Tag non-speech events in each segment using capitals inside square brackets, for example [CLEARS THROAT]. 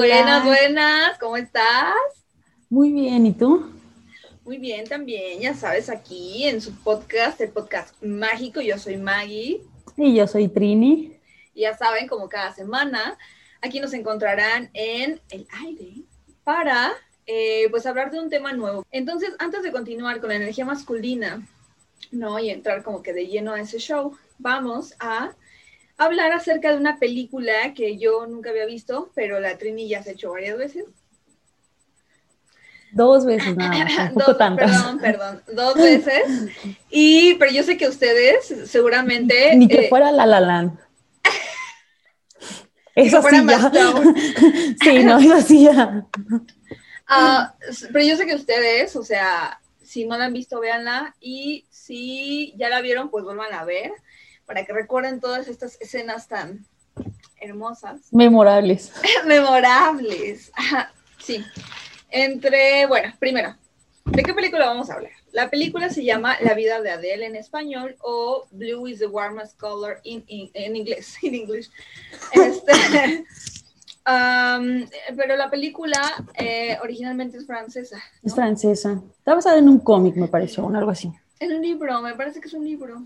Buenas, buenas, ¿cómo estás? Muy bien, ¿y tú? Muy bien también, ya sabes, aquí en su podcast, el podcast mágico, yo soy Maggie. Y yo soy Trini. Y ya saben, como cada semana, aquí nos encontrarán en el aire para eh, pues hablar de un tema nuevo. Entonces, antes de continuar con la energía masculina, ¿no? Y entrar como que de lleno a ese show, vamos a hablar acerca de una película que yo nunca había visto, pero la Trini ya se ha hecho varias veces. Dos veces nada, tampoco [LAUGHS] tantas. Perdón, perdón, dos veces. Y, pero yo sé que ustedes seguramente... [LAUGHS] Ni que eh, fuera La La Land. [LAUGHS] Eso sí ya. sí, no, eso sí ya. Ah, pero yo sé que ustedes, o sea, si no la han visto, véanla. Y si ya la vieron, pues vuelvan a ver para que recuerden todas estas escenas tan hermosas. [LAUGHS] Memorables. Memorables. sí. Entre, bueno, primero, ¿de qué película vamos a hablar? La película se llama La vida de Adele en español o Blue is the warmest color in, en inglés, [LAUGHS] en inglés. Este, [LAUGHS] pero la película eh, originalmente es francesa. Es francesa. Está basada en un cómic, me pareció, o algo así. En un libro, me parece que es un libro.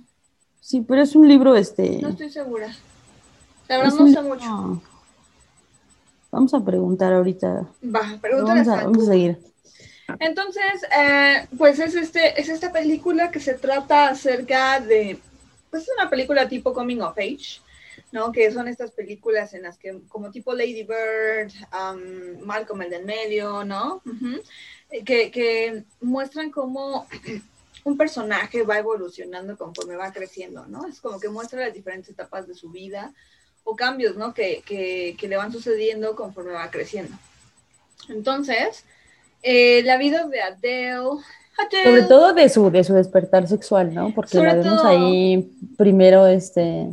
Sí, pero es un libro este. No estoy segura. La verdad no sé mucho. Vamos a preguntar ahorita. Va, pregúntale. Vamos, vamos a seguir. Entonces, eh, pues es este, es esta película que se trata acerca de, pues es una película tipo coming of age, ¿no? Que son estas películas en las que, como tipo Lady Bird, um, Malcolm el del medio, ¿no? que, que muestran cómo [CLEARS THROAT] un personaje va evolucionando conforme va creciendo, ¿no? Es como que muestra las diferentes etapas de su vida o cambios, ¿no? Que, que, que le van sucediendo conforme va creciendo. Entonces, eh, la vida de Adele, Sobre todo de su, de su despertar sexual, ¿no? Porque la vemos ahí primero este,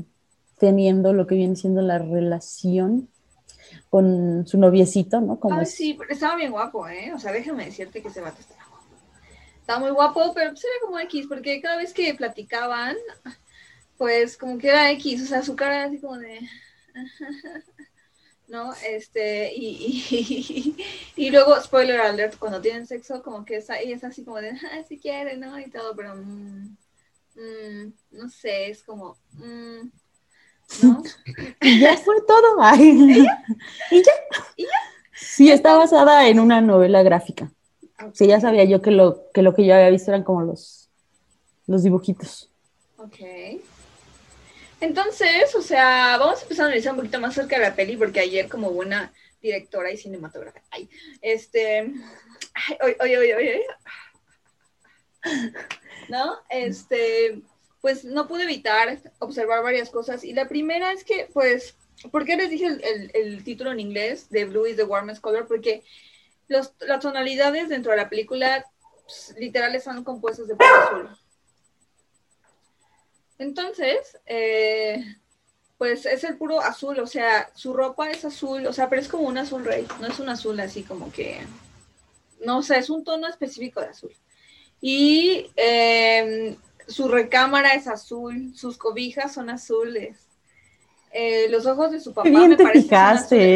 teniendo lo que viene siendo la relación con su noviecito, ¿no? Como sí, estaba bien guapo, ¿eh? O sea, déjame decirte que se va a testar estaba muy guapo, pero pues era como X, porque cada vez que platicaban, pues como que era X, o sea, su cara así como de... [LAUGHS] ¿no? Este, y, y, luego, spoiler alert, cuando tienen sexo, como que es, es así como de, ah, si quiere, ¿no? Y todo, pero, mm, mm, no sé, es como, mm, ¿no? [LAUGHS] y ya fue todo, ¿Y ya? [LAUGHS] ¿Y ya? ¿Y ya? Sí, está basada en una novela gráfica. Sí, ya sabía yo que lo, que lo que yo había visto eran como los, los dibujitos. Ok. Entonces, o sea, vamos a empezar a analizar un poquito más acerca de la peli, porque ayer, como buena directora y cinematógrafa, ay, este, oye, oye, oye, oye, ¿no? Este, pues no pude evitar observar varias cosas, y la primera es que, pues, ¿por qué les dije el, el título en inglés de Blue is the warmest color? Porque las tonalidades dentro de la película pues, literales son compuestas de puro azul. Entonces, eh, pues es el puro azul, o sea, su ropa es azul, o sea, pero es como un azul rey, no es un azul así como que, no sé, es un tono específico de azul. Y em, su recámara es azul, sus cobijas son azules. Eh, los ojos de su papá me parecen.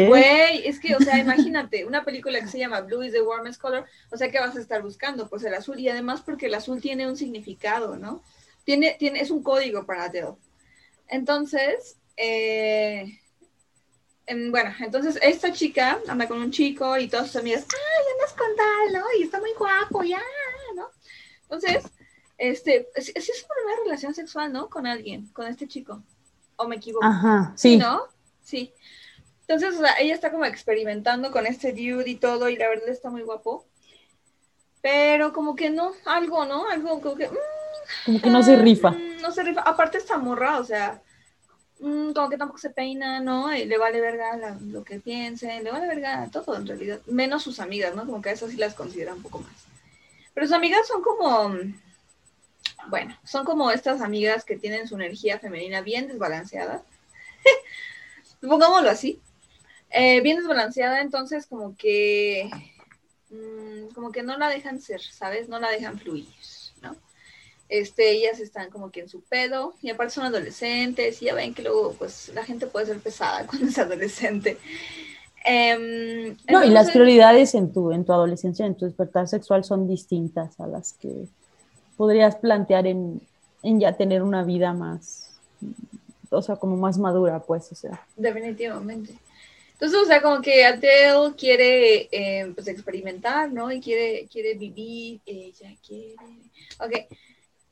Güey, es que, o sea, imagínate, una película que se llama Blue is the warmest color, o sea, ¿qué vas a estar buscando? Pues el azul, y además porque el azul tiene un significado, ¿no? Tiene, tiene, es un código para Adele. Entonces, eh, bueno, entonces esta chica anda con un chico y todas sus amigas, ay, andas con tal, ¿no? Y está muy guapo, ya, ¿no? Entonces, este, es, es una relación sexual, ¿no? Con alguien, con este chico. ¿O me equivoco? Ajá, sí. ¿No? Sí. Entonces, o sea, ella está como experimentando con este dude y todo, y la verdad está muy guapo. Pero como que no, algo, ¿no? Algo como que... Mm, como que no se rifa. Mm, no se rifa. Aparte está morra, o sea, mm, como que tampoco se peina, ¿no? Y le vale verga lo que piense, le vale verga todo en realidad. Menos sus amigas, ¿no? Como que a esas sí las considera un poco más. Pero sus amigas son como bueno, son como estas amigas que tienen su energía femenina bien desbalanceada. [LAUGHS] Pongámoslo así. Eh, bien desbalanceada, entonces como que mm, como que no la dejan ser, ¿sabes? No la dejan fluir, ¿no? Este, ellas están como que en su pedo, y aparte son adolescentes, y ya ven que luego, pues, la gente puede ser pesada [LAUGHS] cuando es adolescente. Em, no, y las prioridades en tu, en tu adolescencia, en tu despertar sexual son distintas a las que podrías plantear en, en ya tener una vida más, o sea, como más madura, pues, o sea. Definitivamente. Entonces, o sea, como que Adele quiere eh, pues experimentar, ¿no? Y quiere, quiere vivir, ella quiere, ok,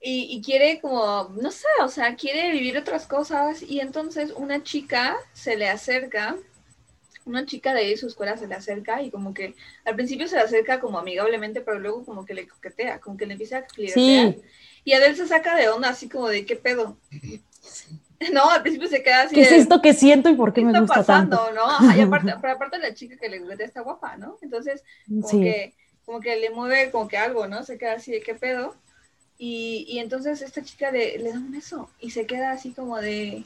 y, y, quiere como, no sé, o sea, quiere vivir otras cosas y entonces una chica se le acerca una chica de su escuela se le acerca y como que al principio se le acerca como amigablemente, pero luego como que le coquetea, como que le empieza a flirtear. Y Adel se saca de onda así como de, ¿qué pedo? [LAUGHS] No, al principio se queda así. ¿Qué es esto que siento y por qué, me gusta pasando, tanto? ¿no? y [LAUGHS] aparte, pero aparte la chica que le gusta está guapa, ¿no? Entonces, como, que, como que le mueve como que algo, ¿no? Se queda así de, ¿qué pedo? Y, y entonces esta chica le, le da un beso y se queda así como de,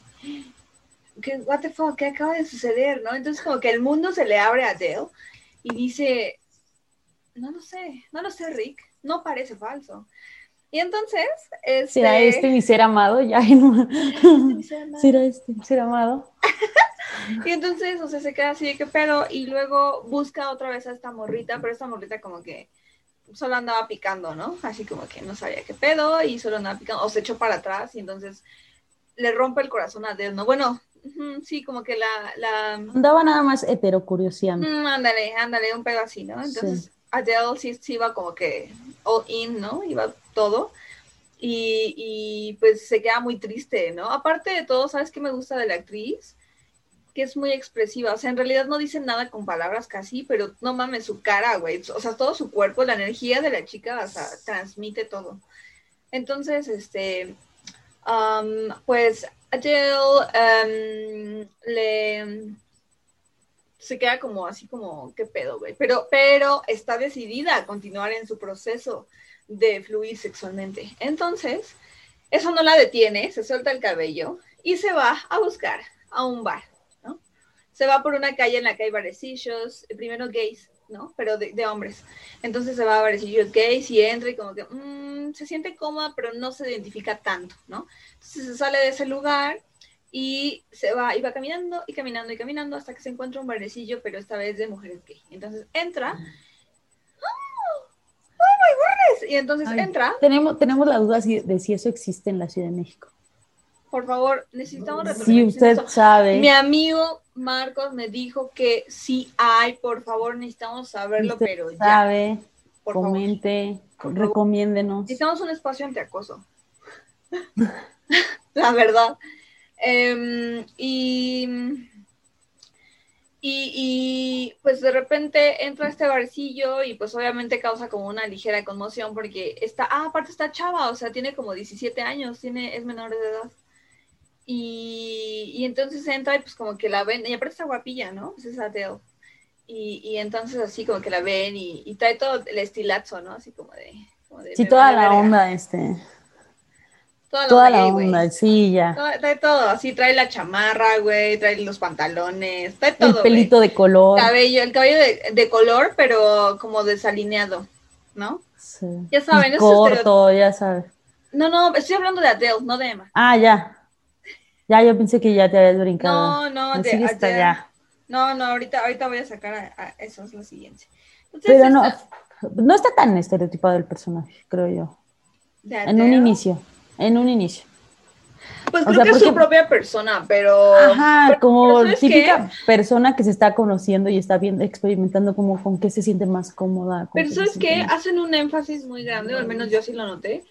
¿qué, what the fuck, ¿qué acaba de suceder? ¿no? Entonces como que el mundo se le abre a Dale y dice, no lo sé, no lo sé, Rick, no parece falso. Y entonces, este... ¿Será este mi ser amado? Ya [LAUGHS] en... ¿Será este mi ser amado? [LAUGHS] y entonces, o sea, se queda así de qué pedo y luego busca otra vez a esta morrita, pero esta morrita como que solo andaba picando, ¿no? Así como que no sabía qué pedo y solo andaba picando, o se echó para atrás y entonces le rompe el corazón a Dale, ¿no? Bueno, sí, como que la, la... Andaba nada más heterocuriosidad. Mm, ándale, ándale, un pedo así, ¿no? Entonces Adele sí, sí iba como que all in, ¿no? Iba todo. Y, y, pues se queda muy triste, ¿no? Aparte de todo, ¿sabes qué me gusta de la actriz? Que es muy expresiva, o sea, en realidad no dice nada con palabras casi, pero no mames, su cara, güey, o sea, todo su cuerpo, la energía de la chica, o sea, transmite todo. Entonces, este, um, pues Jill em, le se queda como así como, ¿qué pedo, güey? Pero, pero está decidida a continuar en su proceso de fluir sexualmente. Entonces, eso no la detiene, se suelta el cabello y se va a buscar a un bar, ¿no? Se va por una calle en la que hay barecillos, primero gays, ¿no? Pero de, hombres. Entonces se va a barecillos gays y entra y como que mm, se siente cómoda, pero no se identifica tanto, ¿no? Entonces se sale de ese lugar y se va, y va caminando y caminando y caminando hasta que se encuentra un barecillo, pero esta vez de mujeres gay. Entonces entra. ¡Oh, my goodness! Y entonces entra. Tenemos, tenemos la duda de si eso existe en la Ciudad de México. Por favor, necesitamos Si usted sabe. Mi amigo Marcos me dijo que sí hay, por favor, necesitamos saberlo, pero ya. Sabe, comente, recomiéndenos. Necesitamos un espacio ante acoso. [LAUGHS] la verdad. Em, y, y, pues de repente entra este barcillo y pues obviamente causa como una ligera conmoción porque está, ah, aparte está chava, o sea, tiene como 17 años, tiene, es menor de edad. Y, y entonces entra y pues como que la ven, y aparte está guapilla, ¿no? Pues es Adele. Y, y entonces así como que la ven y, y trae todo el estilazo, ¿no? Así como de... sí, toda la onda, este Toda, la onda, sí, ya. trae todo, así trae la chamarra, güey, trae los pantalones, trae todo. El pelito de color. Cabello, el cabello de, color, pero como desalineado, ¿no? Sí. Ya saben, es corto, ya sabes. No, no, estoy hablando de Adele, no de Emma. Ah, ya. Ya, yo pensé que ya te habías brincado. No, no, de Adele. No, no, ahorita, ahorita voy a sacar a, eso, es lo siguiente. pero no, no está tan estereotipado el personaje, creo yo. En un inicio en un inicio. Pues creo que es su propia persona, pero. Ajá, como típica persona que se está conociendo y está viendo, experimentando como con qué se siente más cómoda. Pero ¿sabes que Hacen un énfasis muy grande, o al menos yo sí lo noté,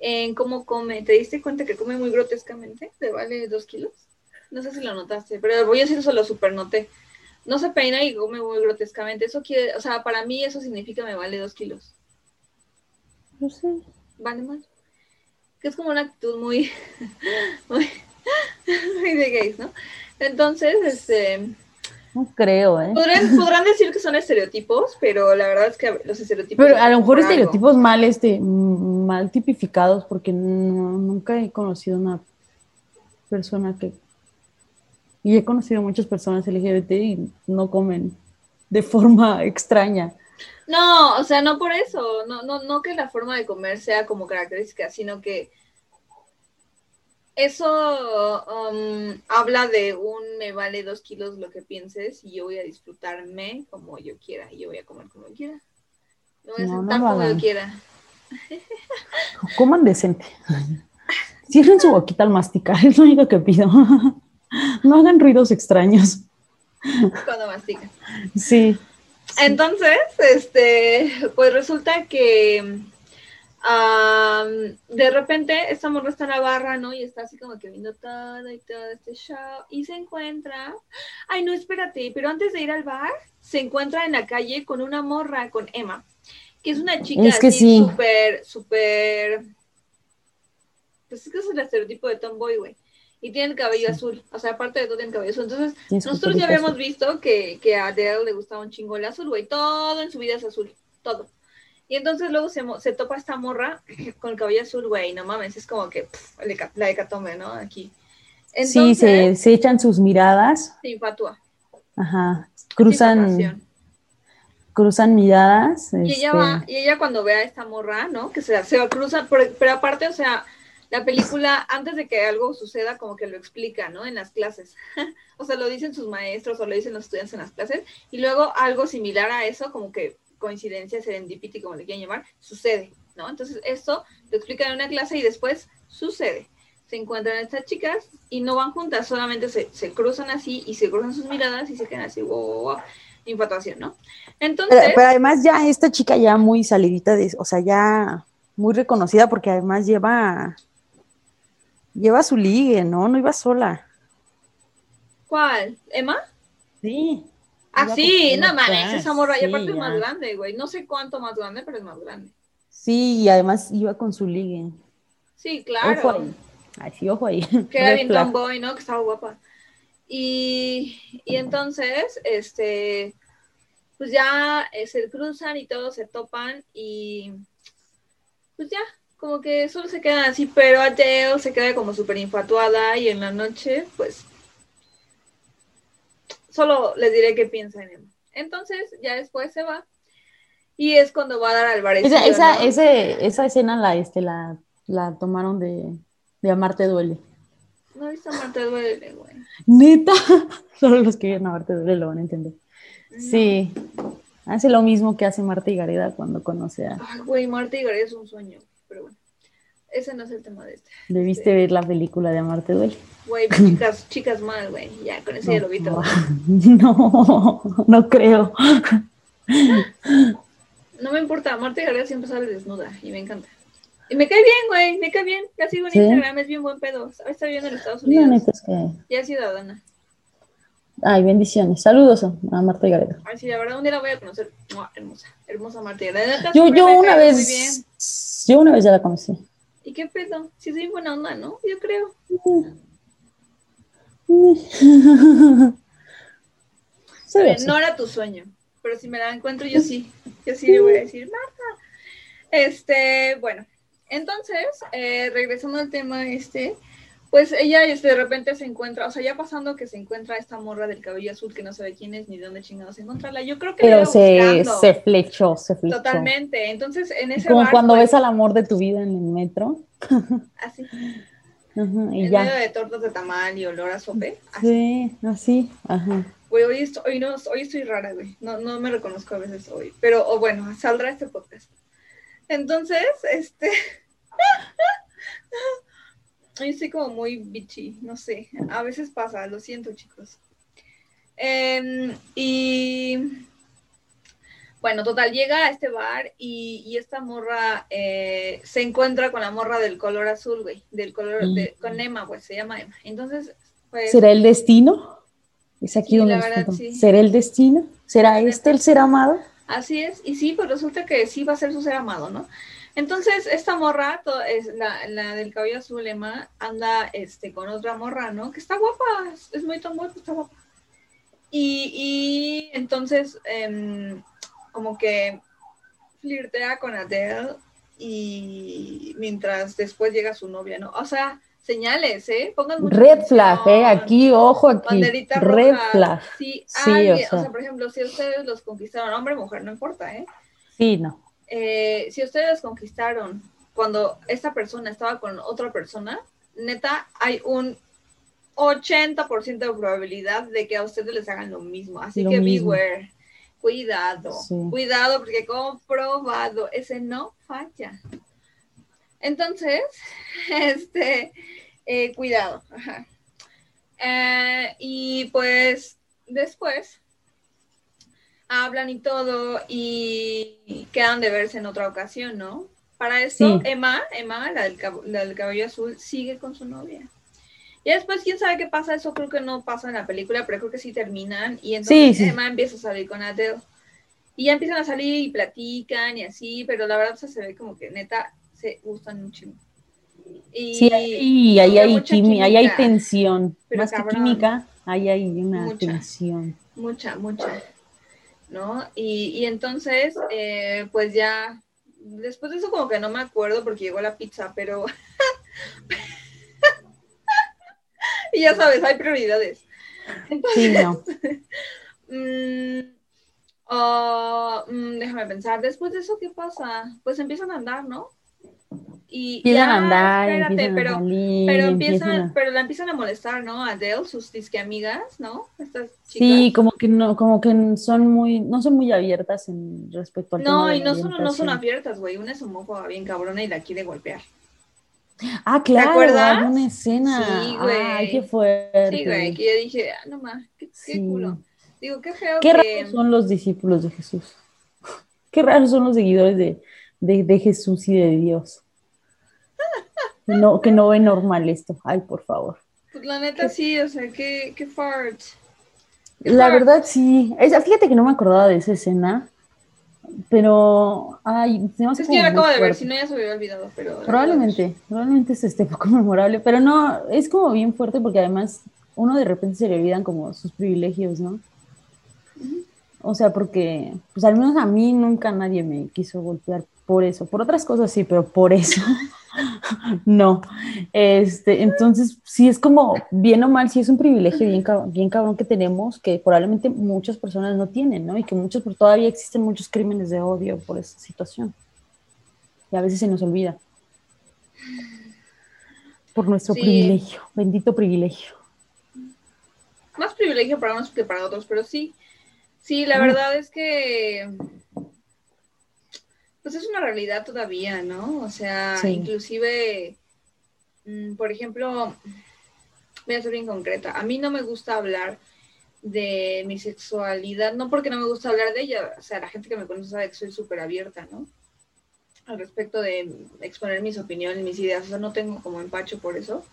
en cómo come. ¿Te diste cuenta que come muy grotescamente? ¿Te vale dos kilos? No sé si lo notaste, pero voy a decir eso lo super noté. No se peina y come muy grotescamente. Eso quiere, o sea, para mí eso significa me vale dos kilos. No sé. ¿Vale más? que es como una actitud muy, [LAUGHS] [LAUGHS] muy, de gays, ¿no? Entonces, este... No creo, ¿eh? Podrán, decir que son estereotipos, pero la verdad es que los estereotipos... Pero a lo mejor estereotipos mal, este, mal tipificados, porque nunca he conocido una persona que... Y he conocido muchas personas LGBT y no comen de forma extraña. No, o sea, no por eso, no, no, no que la forma de comer sea como característica, sino que eso um, habla de un me vale dos kilos lo que pienses y yo voy a disfrutarme como yo quiera y yo voy a comer como yo quiera. No voy a sentar como yo quiera. [LAUGHS] Coman decente. [LAUGHS] Cierren su boquita al masticar, [LAUGHS] es lo único que pido. No hagan ruidos extraños. Cuando mastican. Sí. Entonces, este, pues resulta que de repente esta morra está en la barra, ¿no? Y está así como que viendo todo y todo este show. Y se encuentra. Ay, no, espérate, pero antes de ir al bar, se encuentra en la calle con una morra, con Emma, que es una chica es que sí. súper, súper. Pues es que es el estereotipo de tomboy, güey. Y tiene el cabello azul. O sea, aparte de todo, tiene el cabello azul. Entonces, nosotros ya habíamos visto que, que a Adele le gustaba un chingo el azul, güey. Todo en su vida es azul. Todo. Y entonces luego se, se topa esta morra [CLEARS THROAT] con el cabello azul, güey, no mames, es como que la hecatombe, ¿no? Aquí. sí, se, se, echan sus miradas. Se infatúa. Ajá, cruzan, cruzan miradas. Y ella va, este y ella cuando ve a esta morra, ¿no? Que se, se va, cruzar, pero, pero aparte, o sea, la película, antes de que algo suceda, como que lo explica, ¿no? En las clases. [LAUGHS] o sea, lo dicen sus maestros o lo dicen los estudiantes en las clases. Y luego algo similar a eso, como que coincidencia, serendipity, como le quieran llamar, sucede, ¿no? Entonces, esto lo explican en una clase y después sucede. Se encuentran estas chicas y no van juntas, solamente se, se cruzan así y se cruzan sus miradas y se quedan así, wow, wow, wow infatuación, ¿no? Entonces. Pero, además, ya esta chica ya muy salidita de, o sea, ya muy reconocida porque además lleva. Lleva su ligue, ¿no? No iba sola. ¿Cuál? ¿Emma? Sí. Ah, sí, no mames, esa morra, y aparte es más grande, güey. No sé cuánto más grande, pero es más grande. Sí, y además iba con su ligue. Sí, claro. Ojo ahí. Ay, sí, ojo ahí. Que era [LAUGHS] bien tomboy, ¿no? Que estaba guapa. Y, y entonces, este, pues ya eh, se cruzan y todos se topan y pues ya, como que solo se quedan así, pero Adele se queda como súper infatuada y en la noche, pues solo les diré qué piensa en él. Entonces, ya después se va y es cuando va a dar al. Esa, esa, ese, esa escena la, este, la, la tomaron de, de Amarte Duele. No he visto Amarte Duele, güey. Neta, [LAUGHS] solo los que vieron Amarte Duele lo van a entender. Sí, hace lo mismo que hace Marta y Gareda cuando conoce a... Ay, güey, Marta y Gareda es un sueño, pero bueno. Ese no es el tema de este. Debiste este. ver la película de Amarte Duele. Güey, chicas, chicas mal, güey. Ya, con eso ya lo vi todo. [LAUGHS] No, no creo. No me importa, Amarte Gareda siempre sale desnuda y me encanta. Y me cae bien, güey, me cae bien. Ya sigo en Instagram, es bien buen pedo. Ahora está viviendo en Estados Unidos. No, es que... Ya es ciudadana. Ay, bendiciones. Saludos a Marta Gareda. Ay, sí, la verdad, un día la voy a conocer. hermosa, hermosa Marta Gareda. Yo, yo una vez, yo una vez ya la conocí. ¿Y qué pedo? Si soy buena onda, ¿no? Yo creo. [LAUGHS] no era tu sueño, pero si me la encuentro yo sí. Yo sí le voy a decir, Marta. Este, bueno, entonces, eh, regresando al tema este, pues ella este, de repente se encuentra, o sea, ya pasando que se encuentra esta morra del cabello azul que no sabe quién es ni de dónde chingados encontrarla. Yo creo que Pero se, se, flechó, se flechó. Totalmente. Entonces, en ese Como cuando pues ves al amor de tu vida en el metro. [LAUGHS] Así. y en ya. medio de tortas de tamal y olor a sope. Sí, así. Ajá. Güey, hoy estoy, hoy, no, hoy estoy rara, güey. No, no me reconozco a veces hoy. Pero, o bueno, saldrá este podcast. Entonces, este. [LAUGHS] Yo estoy como muy bitchy, no sé. A veces pasa, lo siento, chicos. Em, y bueno, total, llega a este bar y, esta morra eh, se encuentra con la morra del color azul, güey, del color, de, con Emma, pues se llama Emma. Entonces, pues... ¿Será el destino? Es aquí donde verdad, ¿Será el destino? ¿Será este el ser amado? Así es, y sí, pues resulta que sí va a ser su ser amado, ¿no? Entonces, esta morra, es la, la, del cabello azul, Emma, anda este, con otra morra, ¿no? Que está guapa, es muy tan guapa, está guapa. Y, y entonces, em, como que flirtea con Adele y mientras después llega su novia, ¿no? O sea, señales, ¿eh? Pongan mucho Red flag, ¿eh? Aquí, ojo, aquí. Banderita Red flag. Sí, sí o, sea. o sea, por ejemplo, si ustedes los conquistaron, hombre, mujer, no importa, ¿eh? Sí, no. Eh, si ustedes conquistaron cuando esta persona estaba con otra persona, neta, hay un 80% de probabilidad de que a ustedes les hagan lo mismo. Así que beware. Cuidado, cuidado, porque comprobado, ese no falla. Entonces, [LAUGHS] este, eh, cuidado. Eh, y pues después hablan y todo y quedan de verse en otra ocasión, ¿no? Para eso, Emma, Emma, la del, la del cabello azul, sigue con su novia. Y después, quién sabe qué pasa, eso creo que no pasa en la película, pero creo que sí terminan. Y entonces Emma empieza a salir con Adele. Y ya empiezan a salir y platican y así, pero la verdad se ve como que neta se gustan mucho. Y, sí, ahí, ahí hay química, ahí hay tensión. Más que química, ahí hay una tensión. Mucha, mucha. ¿No? Y, y entonces, eh, pues ya, después de eso como que no me acuerdo porque llegó la pizza, pero [LAUGHS] y ya sabes, hay prioridades. sí, no. [LAUGHS] Mm, oh, mm, déjame pensar, después de eso, ¿qué pasa? Pues empiezan a andar, ¿no? Y empiezan a andar, espérate, pero, pero empiezan, pero la empiezan a molestar, ¿no? Adele, sus disque amigas, ¿no? Estas chicas. Sí, como que no, como que son muy, no son muy abiertas en respecto al No, y no son, no son abiertas, güey. Una es homófoba bien cabrona y la quiere golpear. Ah, claro, ¿Te acuerdas? una escena. Sí, güey. Ay, qué fuerte. Sí, güey, que yo dije, ah, no más, qué, culo. Digo, qué feo Qué raros son los discípulos de Jesús. [LAUGHS] Qué raros son los seguidores de, de, de Jesús y de Dios. No, que no ve normal esto. Ay, por favor. Pues la neta sí, o sea, qué, qué fart. la verdad sí. fíjate que no me acordaba de esa escena. Pero, ay, se Es que yo la acabo de ver, si no ya se hubiera olvidado, pero... Probablemente, probablemente es este poco [LAUGHS] memorable, pero no, es como bien fuerte porque además uno de repente se le olvidan como sus privilegios, ¿no? O sea, porque, pues al menos a mí nunca nadie me quiso golpear por eso, por otras cosas sí, pero por eso [LAUGHS] no. Este, entonces, sí es como, bien o mal, sí es un privilegio bien, bien cabrón que tenemos, que probablemente muchas personas no tienen, ¿no? Y que muchos, todavía existen muchos crímenes de odio por esa situación. Y a veces se nos olvida. Por nuestro privilegio, bendito privilegio. Más privilegio para unos que para otros, pero sí. Sí, la verdad es que pues es una realidad todavía, ¿no? O sea, inclusive, mm, por ejemplo, voy a ser bien concreta, a mí no me gusta hablar de mi sexualidad, no porque no me gusta hablar de ella, o sea, la gente que me conoce sabe que soy súper abierta, ¿no? Al respecto de exponer mis opiniones, mis ideas, o sea, no tengo como empacho por eso.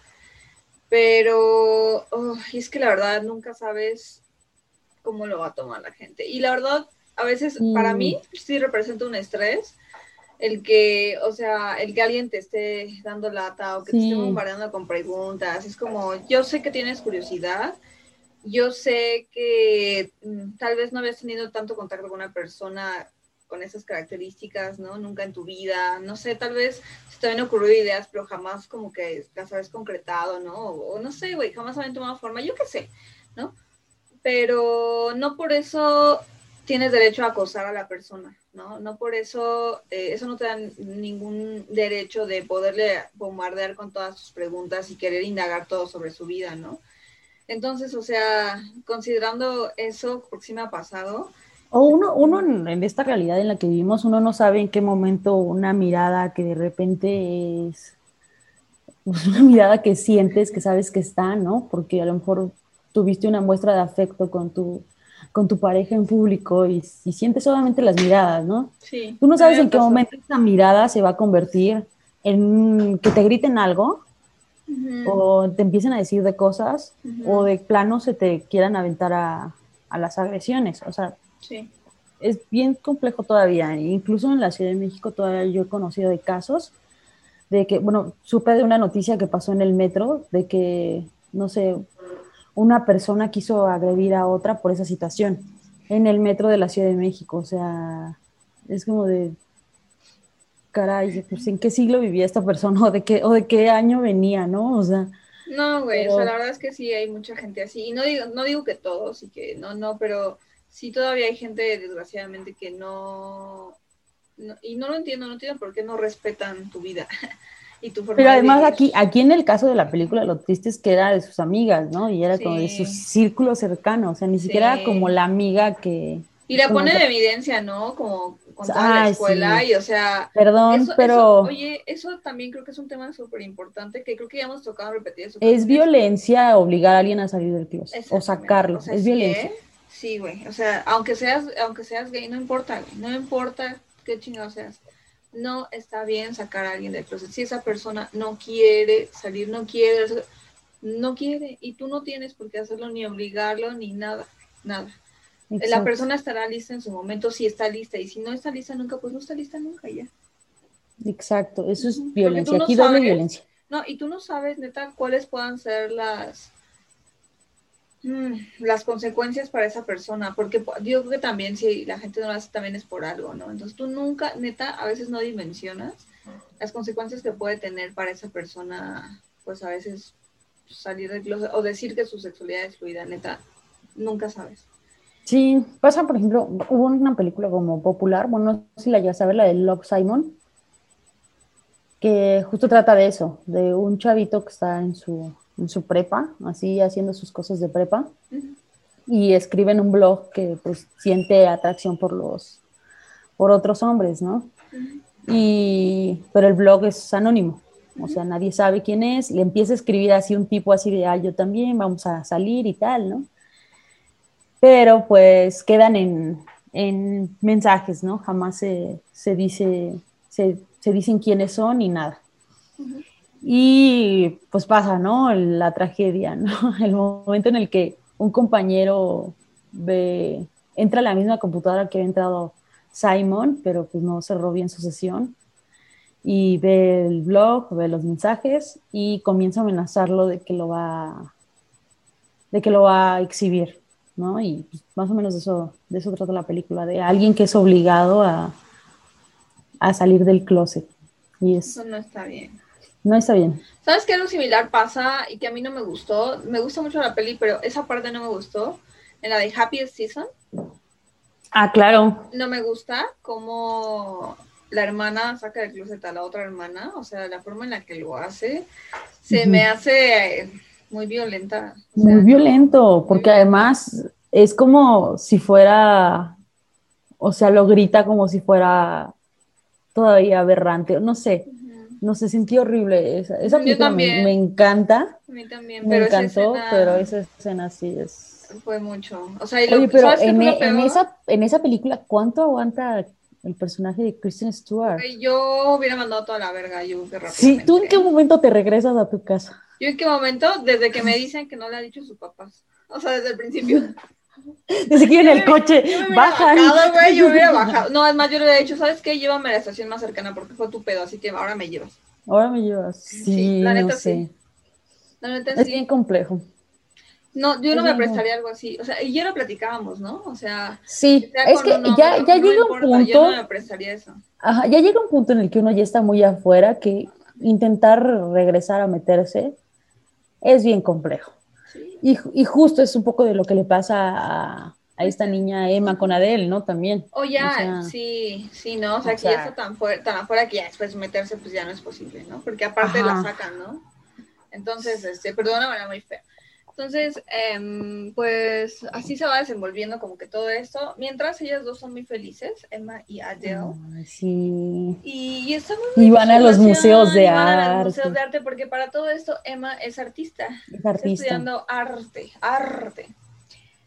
Pero oh, es que la verdad nunca sabes cómo lo va a tomar la gente. Y la verdad, a veces para mí sí representa un estrés el que, o sea, el que alguien te esté dando lata o que te esté bombardeando con preguntas. Es como, yo sé que tienes curiosidad, yo sé que mm, tal vez no habías tenido tanto contacto con una persona con esas características, ¿no? Nunca en tu vida, no sé, tal vez se te habían ocurrido ideas, pero jamás como que las habías concretado, ¿no? O, no sé, güey, jamás habían tomado forma, yo qué sé, ¿no? Pero no por eso tienes derecho a acosar a la persona, ¿no? No por eso, eh, eso no te da ningún derecho de poderle bombardear con todas sus preguntas y querer indagar todo sobre su vida, ¿no? Entonces, o sea, considerando eso, porque sí me ha pasado. O uno, uno en esta realidad en la que vivimos, uno no sabe en qué momento una mirada que de repente es pues, una mirada que sientes, que sabes que está, ¿no? Porque a lo mejor tuviste una muestra de afecto con tu con tu pareja en público y, sientes solamente las miradas, ¿no? Sí. Tú no sabes en qué momento esa mirada se va a convertir en que te griten algo o te empiecen a decir de cosas o de plano se te quieran aventar a, las agresiones. O sea, sí. es bien complejo todavía. Incluso en la Ciudad de México todavía yo he conocido de casos de que, bueno, supe de una noticia que pasó en el metro de que, no sé, una persona quiso agredir a otra por esa situación en el metro de la Ciudad de México. O sea, es como de, caray, pues en qué siglo vivía esta persona [LAUGHS] o de qué, o de qué año venía, ¿no? O sea. No, güey, o sea, la verdad es que sí hay mucha gente así. Y no digo, no digo que todos y que no, no, pero sí todavía hay gente, desgraciadamente, que no, no y no lo entiendo, no entiendo por qué no respetan tu vida. [LAUGHS] y tu forma Pero de además vivir. aquí, aquí en el caso de la película, lo triste es que era de sus amigas, ¿no? Y era como de su Sí. círculo cercano, o sea, ni siquiera era Sí. como la amiga que... Y la pone en evidencia, ¿no? Como con toda la Ay, escuela sí. y o sea... Perdón, eso- pero eso- oye, eso también creo que es un tema súper importante que creo que ya hemos tocado en repetidas es violencia obligar a alguien a salir del closet o sacarlo, O sea, es sí, violencia. ¿eh? Sí, güey. O sea, aunque seas, aunque seas gay, no importa, güey. No importa qué chingado seas. No está bien sacar a alguien del closet. Si esa persona no quiere salir, no quiere, no quiere, y tú no tienes por qué hacerlo, ni obligarlo, ni nada, nada. La persona estará lista en su momento, si está lista, y si no está lista nunca, pues no está lista nunca ya. Exacto, eso es violencia, no aquí doble sabes. violencia. No, y tú no sabes, neta, cuáles puedan ser las las consecuencias para esa persona, porque yo creo que también si la gente no lo hace también es por algo, ¿no? Entonces tú nunca, neta, a veces no dimensionas las consecuencias que puede tener para esa persona, pues a veces salir del closet o decir que su sexualidad es fluida, neta, nunca sabes. Sí, pasa, por ejemplo, hubo una película como popular, bueno, no sé si la llegas a ver, la de Love Simon, que justo trata de eso, de un chavito que está en su, en su prepa, así haciendo sus cosas de prepa, y escribe en un blog que pues siente atracción por los, por otros hombres, ¿no? Y, pero el blog es anónimo, o sea, nadie sabe quién es, le empieza a escribir así un tipo así de, ah, yo también, vamos a salir y tal, ¿no? Pero pues quedan en, en mensajes, ¿no? Jamás se, se dice, se, se dicen quiénes son ni nada. Y pues pasa, ¿no? La tragedia, ¿no? [LAUGHS] El momento en el que un compañero ve, entra a la misma computadora que había entrado Simon, pero pues no cerró bien su sesión. Y ve el blog, ve los mensajes y comienza a amenazarlo de que lo va, de que lo va a exhibir, ¿no? Y pues, más o menos de eso, de eso trata la película, de alguien que es obligado a, a salir del closet. Y es, Eso no está bien. No está bien. ¿Sabes qué algo similar pasa y que a mí no me gustó? Me gusta mucho la peli, pero esa parte no me gustó. En la de Happiest Season, Ah, claro. no me gusta cómo la hermana saca del closet a la otra hermana. O sea, la forma en la que lo hace se me hace eh, muy violenta. O sea, Muy violento, porque Muy además es como si fuera, o sea, lo grita como si fuera todavía aberrante, no sé, no sé, sentí horrible. Esa, esa película me, también. me encanta, A mí también, me pero esa encantó, escena pero esa escena sí es... fue mucho. O sea, y lo, Oye, pero ¿sabes qué en, e- en esa, en esa película, ¿cuánto aguanta el personaje de Kristen Stewart? Yo hubiera mandado toda la verga, yo que Sí, ¿tú en qué momento te regresas a tu casa? Yo en qué momento, desde que me dicen que no le ha dicho a sus papás. O sea, desde el principio. [LAUGHS] Desde que iba en el coche, Yo bajan. bajado, güey, yo hubiera [LAUGHS] bajado. No, es más, yo le hubiera dicho, ¿sabes qué? Llévame a la estación más cercana porque fue tu pedo, así que ahora me llevas. Ahora me llevas. Sí, Sí, la no neta sé. sí. La neta Es sí. bien complejo. No, yo no me prestaría algo así. O sea, y ya lo platicábamos, ¿no? O sea, Sí, sea es que ya, ya no llega un punto, Yo no me prestaría eso. ajá, ya llega un punto en el que uno ya está muy afuera, que intentar regresar a meterse es bien complejo. Y, ju- y justo es un poco de lo que le pasa a, a esta niña Emma con Adele, ¿no? También. O ya, O sea, sí, sí, ¿no? O sea, o que ya está tan, fuera, tan afuera que ya después meterse pues ya no es posible, ¿no? Porque aparte Ajá. la sacan, ¿no? Entonces, este, una manera muy fea. Entonces, em, pues así se va desenvolviendo como que todo esto, mientras ellas dos son muy felices, Emma y Adele. Sí. Y, y está muy Y van a los museos de y van a los arte. museos de arte, porque para todo esto Emma es artista, Es está artista. estudiando arte, arte,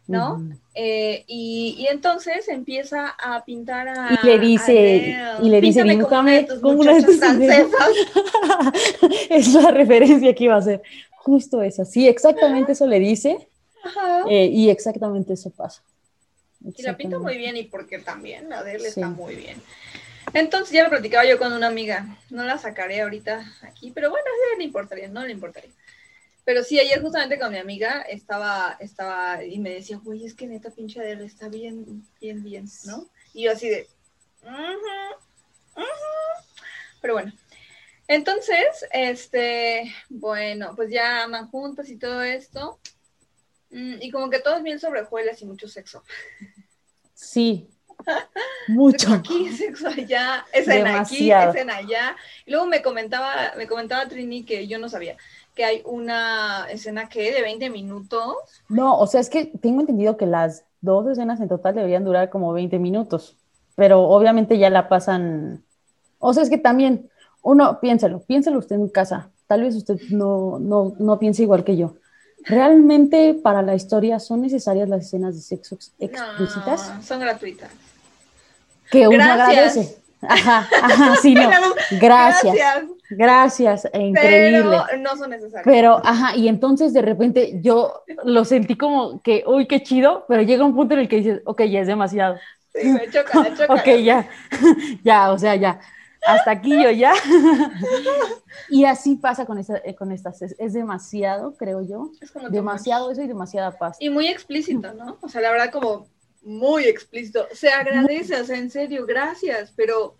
¿no? Eh, y, y entonces empieza a pintar a. Y le dice- y le dice, una de "Dibújame tus como una de tus francesas. [LAUGHS] es la referencia que iba a hacer. Justo esa. Sí, exactamente eso le dice. Ajá. eh, y exactamente eso pasa. Y la pinta muy bien, y porque también Adele Sí. está muy bien. Entonces ya lo platicaba yo con una amiga. No la sacaré ahorita aquí, pero bueno, sí, le importaría, no le importaría. Pero sí, ayer justamente con mi amiga estaba, estaba y me decía, güey, es que neta pinche Adele está bien, bien, bien, ¿no? Y yo así de. Pero bueno. Entonces, este, bueno, pues ya aman juntas y todo esto. Mm, Y como que todo es bien sobre y mucho sexo. Sí, [LAUGHS] Mucho. Sexo aquí, sexo allá, escena aquí, escena allá. Y luego me comentaba, me comentaba Trini que yo no sabía que hay una escena que de 20 minutos. No, o sea, es que tengo entendido que las dos escenas en total deberían durar como 20 minutos, pero obviamente ya la pasan. O sea, es que también, uno, piénselo, piénselo usted en casa. Tal vez usted no, no, no piense igual que yo. ¿Realmente para la historia son necesarias las escenas de sexo explícitas? son gratuitas. Que uno agradece. Ajá, ajá, sí, no. [LAUGHS] Gracias. Gracias. E increíble. Pero no son necesarias. Pero, ajá, y entonces de repente yo lo sentí como que, uy, qué chido, pero llega un punto en el que dices, ok, ya es demasiado. Sí, me choca, me [LAUGHS] choca. ok, ya, [LAUGHS] ya, o sea, ya hasta aquí yo ya. [LAUGHS] y así pasa con, esta, eh, con estas, es, demasiado, creo yo. Es como demasiado eso y demasiada paz. Y muy explícito, ¿no? O sea, la verdad como muy explícito. Se agradece, o sea, en serio, gracias, pero...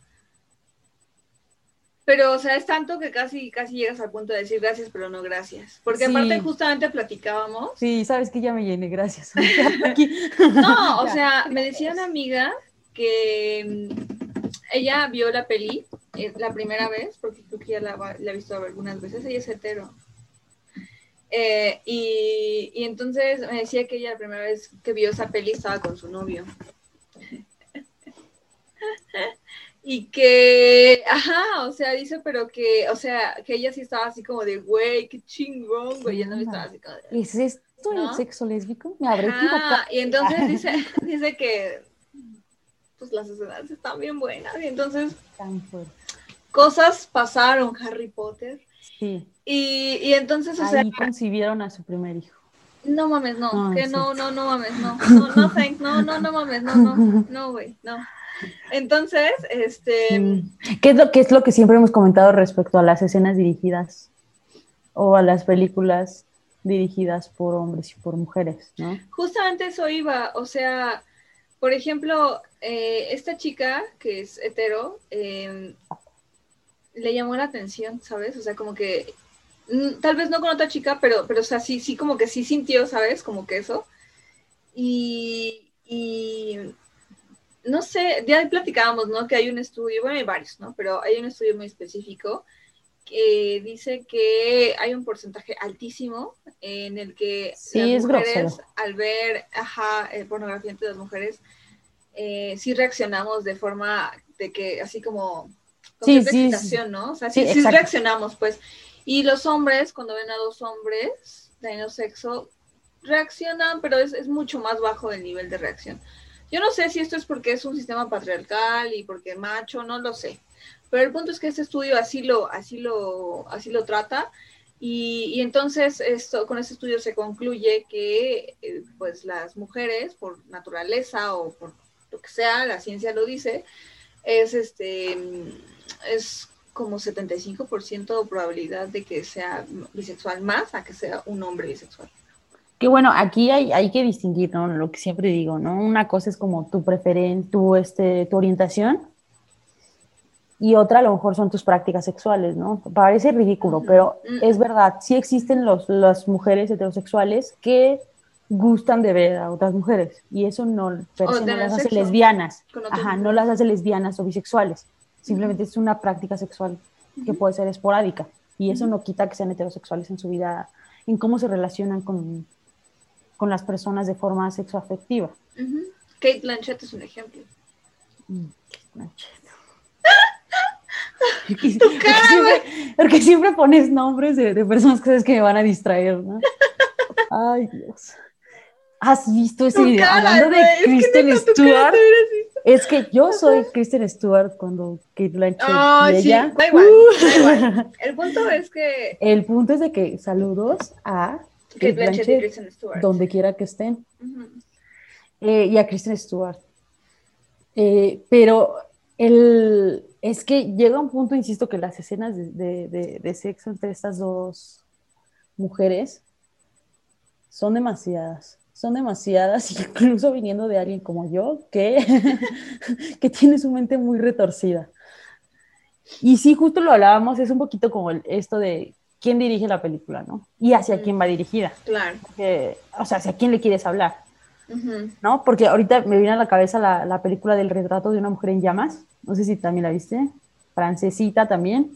Pero, o sea, es tanto que casi, casi llegas al punto de decir gracias, pero no gracias. Porque aparte justamente platicábamos. Sí, sabes que ya me llené, gracias. [LAUGHS] no, o [LAUGHS] sea, me decía una amiga que ella vio la peli eh, la primera vez, porque creo que ya la, ha visto algunas veces, ella es hetero. Eh, y, y, entonces me decía que ella la primera vez que vio esa peli estaba con su novio. [LAUGHS] y que, ajá, o sea, dice, pero que, o sea, que ella sí estaba así como de, güey, qué chingón, güey, ella no estaba así como de, ¿Es esto el sexo lésbico? Me habré Y entonces [LAUGHS] dice, [LAUGHS] dice que pues las escenas están bien buenas. Y entonces, cosas pasaron, Harry Potter. Sí. Y, y entonces, o Ahí concibieron a su primer hijo. No mames, no, que no, no, no mames, no, no, no, thanks, no, no, no mames, no, no, [LAUGHS] no, güey, no. Entonces, este... ¿Qué es, lo, ¿Qué es lo que siempre hemos comentado respecto a las escenas dirigidas o a las películas dirigidas por hombres y por mujeres, ¿no? Justamente eso iba, o sea, por ejemplo, eh, esta chica que es hetero, em, le llamó la atención, ¿sabes? O sea, como que, mm, tal vez no con otra chica, pero, pero o sea, sí, sí, como que sí sintió, ¿sabes? Como que eso. Y, y no sé, ya platicábamos, ¿no? Que hay un estudio, bueno, hay varios, ¿no? Pero hay un estudio muy específico que dice que hay un porcentaje altísimo en el que las mujeres, al ver ajá, eh, pornografía entre las mujeres, eh, sí reaccionamos de forma de que, así como, con sí, excitación, ¿no? O sea, sí, sí, reaccionamos, pues. Y los hombres, cuando ven a dos hombres de sexo, reaccionan, pero es, es mucho más bajo el nivel de reacción. Yo no sé si esto es porque es un sistema patriarcal y porque macho, no lo sé. Pero el punto es que este estudio así lo, así lo, así lo trata. Y, entonces esto, con este estudio se concluye que eh, pues las mujeres, por naturaleza o por lo que sea, la ciencia lo dice, es este es como 75% de probabilidad de que sea bisexual más a que sea un hombre bisexual. Que bueno, aquí hay, hay que distinguir, ¿no? Lo que siempre digo, ¿no? Una cosa es como tu preferencia, tu, este, tu orientación y otra a lo mejor son tus prácticas sexuales, ¿no? Parece ridículo, pero es verdad, sí existen los, las mujeres heterosexuales que gustan de ver a otras mujeres y eso no, no las hace lesbianas, ajá, no las hace lesbianas o bisexuales, simplemente es una práctica sexual que puede ser esporádica y eso no quita que sean heterosexuales en su vida, en cómo se relacionan con, con las personas de forma sexoafectiva. Kate Blanchett es un ejemplo. Kate. Porque, siempre, pones nombres de, personas que sabes que me van a distraer, ¿no? Ay, Dios. ¿Has visto ese video? Hablando de Kristen Stewart. Es que yo soy Kristen Stewart cuando Kate Blanchett oh, y ella. da igual, da igual. [LAUGHS] El punto es que. El punto es de que saludos a Kate, Blanchett, y Kristen Stewart. Donde quiera que estén. Eh, y a Kristen Stewart. Eh, pero el, es que llega un punto, insisto, que las escenas de, sexo entre estas dos mujeres son demasiadas, son demasiadas, [LAUGHS] incluso viniendo de alguien como yo, que, [LAUGHS] que tiene su mente muy retorcida. Y sí, justo lo hablábamos, es un poquito como esto de quién dirige la película, ¿no? Y hacia quién va dirigida. Claro. o sea, hacia quién le quieres hablar. ¿No? Porque ahorita me viene a la cabeza la, la, película del retrato de una mujer en llamas, no sé si también la viste, francesita también,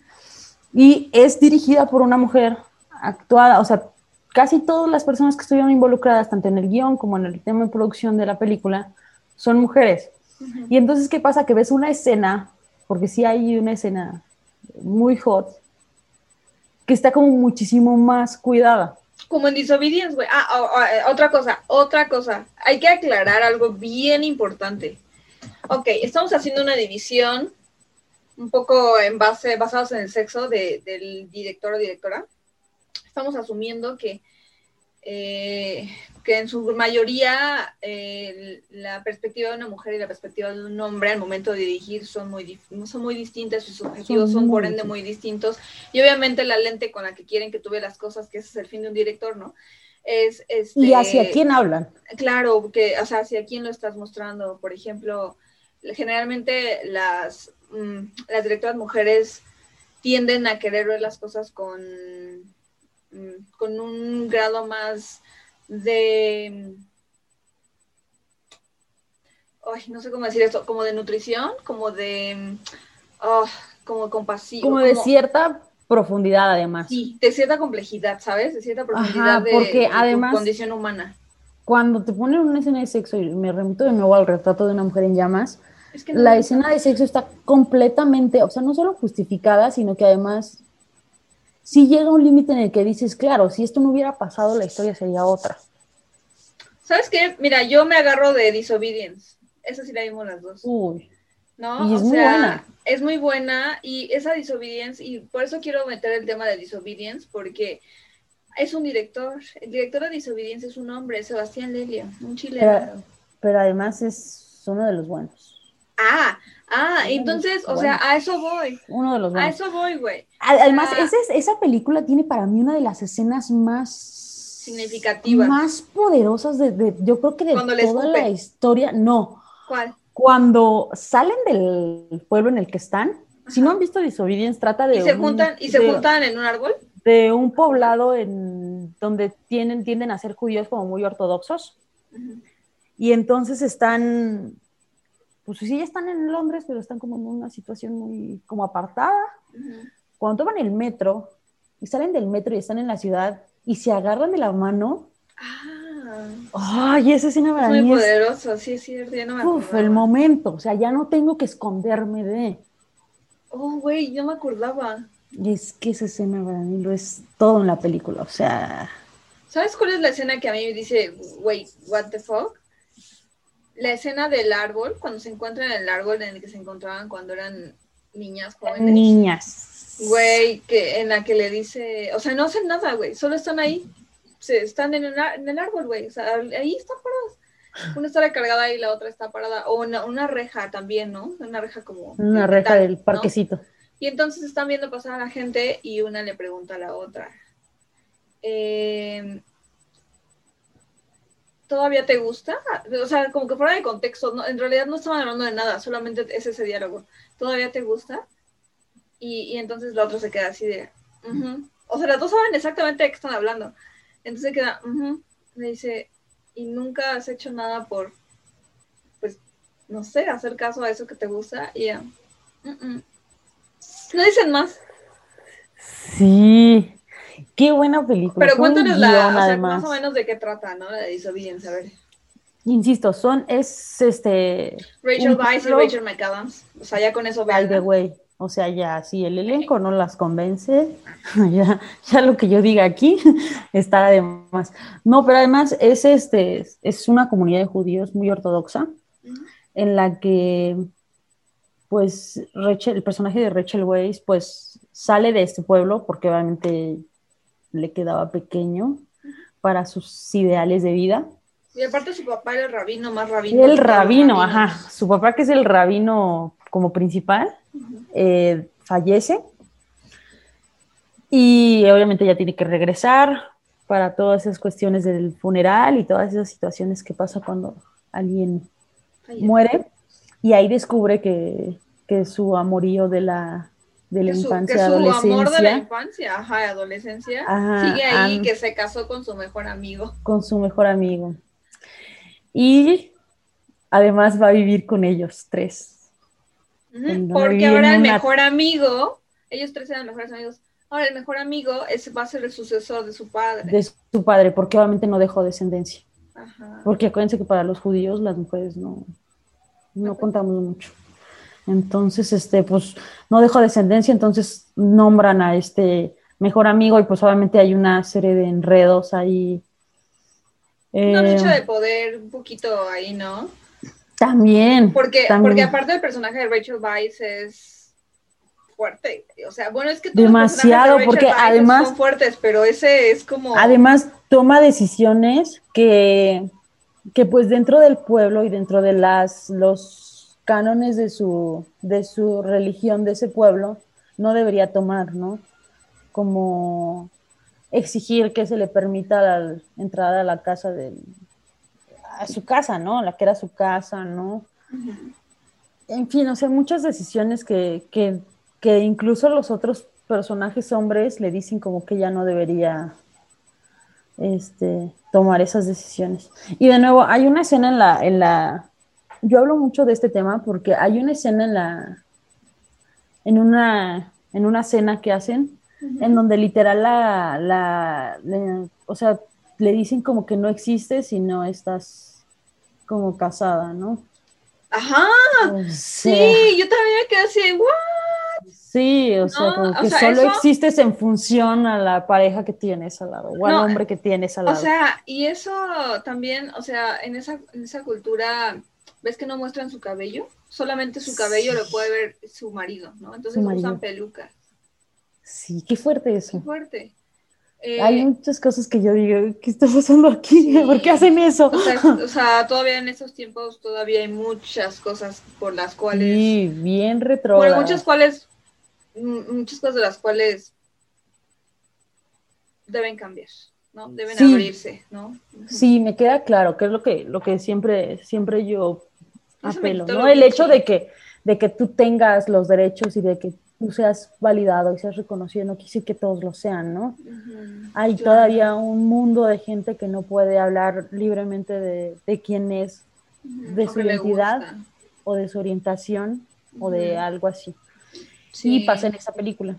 y es dirigida por una mujer actuada, o sea, casi todas las personas que estuvieron involucradas, tanto en el guion como en el tema de producción de la película, son mujeres. Y entonces, ¿qué pasa? Que ves una escena, porque sí hay una escena muy hot, que está como muchísimo más cuidada. Como en Disobedience, güey. Ah, oh, oh, eh, otra cosa, otra cosa. Hay que aclarar algo bien importante. Ok, estamos haciendo una división un poco en base, basados en el sexo del director o directora. Estamos asumiendo que eh, que en su mayoría la perspectiva de una mujer y la perspectiva de un hombre al momento de dirigir son muy, son muy distintas, sus objetivos son, por ende muy distintos, y obviamente la lente con la que quieren que tú veas las cosas, que ese es el fin de un director, ¿no? Es, este, ¿Y hacia quién hablan? Claro, que, o sea, hacia quién lo estás mostrando, por ejemplo, generalmente las, mm, las directoras mujeres tienden a querer ver las cosas con, con un grado más de... Ay, no sé cómo decir esto, como de nutrición, como de... Oh, como compasivo. Como de cierta profundidad además. Sí, de cierta complejidad, ¿sabes? De cierta profundidad porque de, además, condición humana. Cuando te ponen una escena de sexo, y me remito de nuevo al retrato de una mujer en llamas, la escena de sexo está completamente, o sea, no solo justificada, sino que además si llega un límite en el que dices, claro, si esto no hubiera pasado, la historia sería otra. ¿Sabes qué? Mira, yo me agarro de Disobedience. Esa sí la vimos las dos. Uy. ¿No? es muy buena. Es muy buena y esa Disobedience, y por eso quiero meter el tema de Disobedience, porque es un director. El director de Disobedience es un hombre, Sebastián Lelio, un chileno. Pero, además es uno de los buenos. Ah, Ah, entonces, o sea, a eso voy. Uno de los A eso voy, güey. Además, esa película tiene para mí una de las escenas más significativas. Más poderosas de, yo creo que de toda la historia. No. ¿Cuál? Cuando salen del pueblo en el que están, si no han visto Disobedience, trata de. ¿Y se juntan, ¿y se juntan en un árbol? De un poblado en donde tienen, tienden a ser judíos como muy ortodoxos. Y entonces están pues sí, ya están en Londres, pero están como en una situación muy como apartada. Cuando toman el metro y salen del metro y están en la ciudad y se agarran de la mano. Ah. Ay, esa escena es muy poderoso, sí, sí, ya no me Uf, el momento, o sea, ya no tengo que esconderme de. Oh, güey, yo me acordaba. Es que esa escena lo es todo en la película, o sea. ¿Sabes cuál es la escena que a mí me dice, wait, what the fuck? La escena del árbol, cuando se encuentran en el árbol en el que se encontraban cuando eran niñas jóvenes. Niñas. Güey, que en la que le dice, o sea, no hacen nada, güey, solo están ahí, se, están en el, en el árbol, güey, o sea, ahí están paradas. Una está recargada y la otra está parada, o una, una reja también, ¿no? Una reja como... Una reja del parquecito. Y entonces están viendo pasar a la gente y una le pregunta a la otra, eh, ¿todavía te gusta? O sea, como que fuera de contexto, ¿no? en realidad no estaban hablando de nada, solamente es ese diálogo. ¿Todavía te gusta? Y, entonces la otra se queda así de, o sea, las dos saben exactamente de qué están hablando. Entonces queda, me dice, ¿y nunca has hecho nada por, pues, no sé, hacer caso a eso que te gusta? Y ya, no dicen más. Sí, Qué buena película. Pero cuéntanos la, o sea, más o menos de qué trata, ¿no? La de Disobedience, a ver. Insisto, son, es este. Rachel Weisz y Rachel McAdams. O sea, ya con eso By the way. O sea, ya, si el elenco no las convence, [LAUGHS] ya, ya lo que yo diga aquí [LAUGHS] está además. No, pero además es este, es una comunidad de judíos muy ortodoxa, en la que pues Rachel, el personaje de Rachel Weisz, pues sale de este pueblo porque obviamente le quedaba pequeño para sus ideales de vida. Y aparte su papá era el rabino, más rabino. El rabino, ajá. Su papá, que es el rabino como principal, eh, fallece. Y obviamente ya tiene que regresar para todas esas cuestiones del funeral y todas esas situaciones que pasa cuando alguien muere. Y ahí descubre que, que su amorío de la de la infancia, que su amor de la infancia, ajá, adolescencia, sigue ahí, que se casó con su mejor amigo. Con su mejor amigo. Y además va a vivir con ellos tres. Porque ahora el mejor amigo, ellos tres eran mejores amigos, ahora el mejor amigo es, va a ser el sucesor de su padre. De su padre, porque obviamente no dejó descendencia. Porque acuérdense que para los judíos las mujeres no, no contamos mucho. Entonces, este, pues no dejó descendencia, entonces nombran a este mejor amigo y pues obviamente hay una serie de enredos ahí. Una lucha eh, de poder un poquito ahí, ¿no? También. Porque, porque aparte del personaje de Rachel Weisz es fuerte. O sea, bueno, es que todos demasiado, los porque además son fuertes, pero ese es como. Además, toma decisiones que, que pues dentro del pueblo y dentro de las los cánones de su, de su religión, de ese pueblo, no debería tomar, ¿no? Como exigir que se le permita la entrada a la casa del, a su casa, ¿no? La que era su casa, ¿no? En fin, o sea, muchas decisiones que, que, que, incluso los otros personajes hombres le dicen como que ya no debería este, tomar esas decisiones. Y de nuevo, hay una escena en la, en la, yo hablo mucho de este tema porque hay una escena en la, en una, en una cena que hacen, en donde literal la, la, o sea, le dicen como que no existe si no estás como casada, ¿no? Ajá, sí, yo también me quedé así, ¿what? Sí, o sea, como que solo existes en función a la pareja que tienes al lado, o al hombre que tienes al lado. O sea, y eso también, o sea, en esa, en esa cultura, ¿ves que no muestran su cabello? Solamente su cabello lo puede ver su marido, ¿no? Entonces usan pelucas. Sí, qué fuerte eso. Qué fuerte. Hay eh, muchas cosas que yo digo, ¿qué está pasando aquí? ¿Por qué hacen eso? O sea, [LAUGHS] todavía en estos tiempos todavía hay muchas cosas por las cuales... Sí, bien retro. Por muchas cuales, muchas cosas de las cuales deben cambiar, ¿no? Deben abrirse, ¿no? Sí, me queda claro, que es lo que, lo que siempre, siempre yo apelo, ¿no? El hecho de que, de que tú tengas los derechos y de que tú seas validado y seas reconocido, no quise que todos lo sean, ¿no? Hay todavía un mundo de gente que no puede hablar libremente de, quién es, de su identidad o de su orientación o de algo así. Sí. Y pasa en esa película.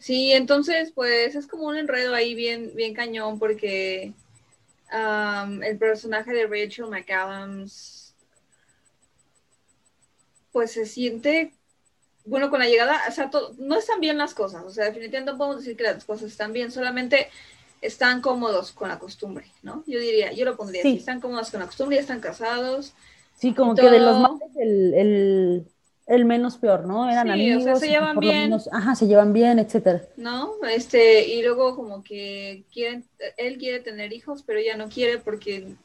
Sí, entonces pues es como un enredo ahí bien, bien cañón porque el personaje de Rachel McAdams pues se siente bueno, con la llegada, o sea, no están bien las cosas, o sea, definitivamente no podemos decir que las cosas están bien, solamente están cómodos con la costumbre, ¿no? Yo diría, yo lo pondría sí. están cómodos con la costumbre, ya están casados. Sí, como que de los males el, el, menos peor, ¿no? Eran sí, amigos. O sea, se llevan bien. ajá, se llevan bien, etcétera. ¿No? Este, y luego como que quieren, él quiere tener hijos, pero ella no quiere porque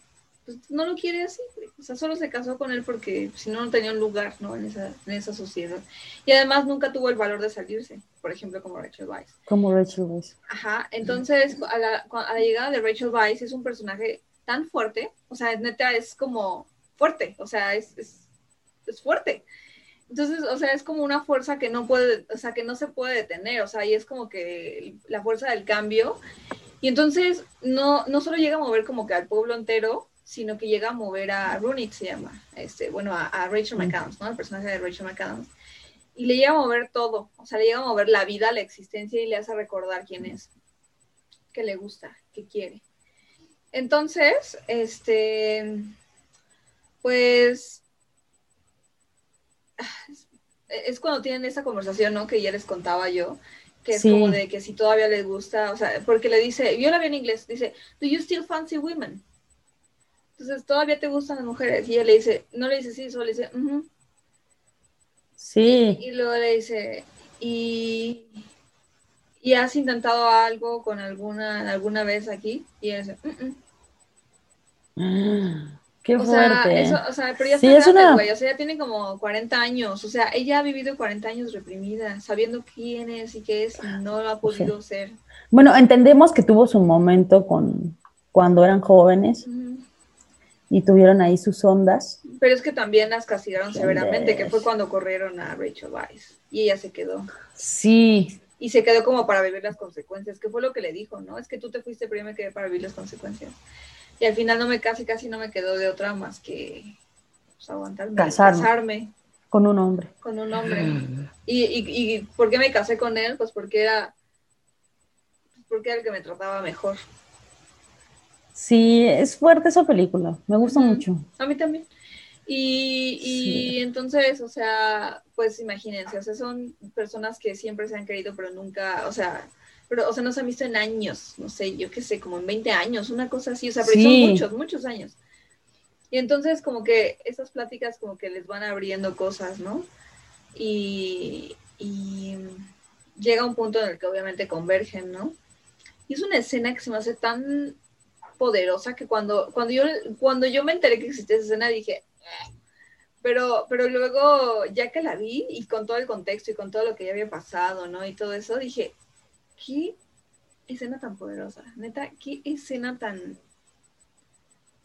pues, no lo quiere así, o sea, solo se casó con él porque si no, no tenía un lugar, ¿no? En esa, en esa sociedad. Y además nunca tuvo el valor de salirse, por ejemplo, como Rachel Weisz. Como Rachel Weisz. Ajá, entonces a la, a la llegada de Rachel Weisz es un personaje tan fuerte, o sea, neta es como fuerte, o sea, es, es, es fuerte. Entonces, o sea, es como una fuerza que no puede, o sea, que no se puede detener, o sea, y es como que la fuerza del cambio. Y entonces no, no solo llega a mover como que al pueblo entero, sino que llega a mover a Runic, se llama, este, bueno, a, Rachel McAdams, ¿no? El personaje de Rachel McAdams. Y le llega a mover todo, o sea, le llega a mover la vida, la existencia y le hace recordar quién es, qué le gusta, qué quiere. Entonces, este, pues, [LAUGHS] es cuando tienen esa conversación, ¿no? Que ya les contaba yo, que es como de que si todavía les gusta, o sea, porque le dice, yo la vi en inglés, dice, ¿do you still fancy women? Entonces, ¿todavía te gustan las mujeres? Y ella le dice, no le dice sí, solo le dice, sí. Y, luego le dice, ¿y, ¿y has intentado algo con alguna, alguna vez aquí? Y ella dice, [GASPS] Qué o fuerte. Sea, eso, o sea, pero ya está grande, güey. O sea, ya tiene como 40 años. O sea, ella ha vivido 40 años reprimida, sabiendo quién es y qué es, y no lo ha podido ser. Bueno, entendemos que tuvo su momento con cuando eran jóvenes y tuvieron ahí sus ondas. Pero es que también las castigaron severamente, que fue cuando corrieron a Rachel Weisz y ella se quedó. Sí. Y se quedó como para vivir las consecuencias, que fue lo que le dijo, ¿no? Es que tú te fuiste, me quedé para vivir las consecuencias. Y al final no me casé, casi no me quedó de otra más que pues, aguantarme. Casarme. Con un hombre. Con un hombre. Y, y, y ¿por qué me casé con él? Pues porque era, porque era el que me trataba mejor. Sí, es fuerte esa película, me gusta mucho. A mí también. Y, y entonces, o sea, pues imagínense, o sea, son personas que siempre se han querido, pero nunca, o sea, pero, o sea, no se han visto en años, no sé, yo qué sé, como en 20 años, una cosa así, o sea, pero son muchos, muchos años. Y entonces como que esas pláticas como que les van abriendo cosas, ¿no? Y, y llega un punto en el que obviamente convergen, ¿no? Y es una escena que se me hace tan poderosa que cuando, cuando, yo, cuando yo me enteré que existía esa escena dije, ah". pero, pero luego ya que la vi y con todo el contexto y con todo lo que ya había pasado, ¿no? Y todo eso, dije, qué escena tan poderosa, neta, qué escena tan...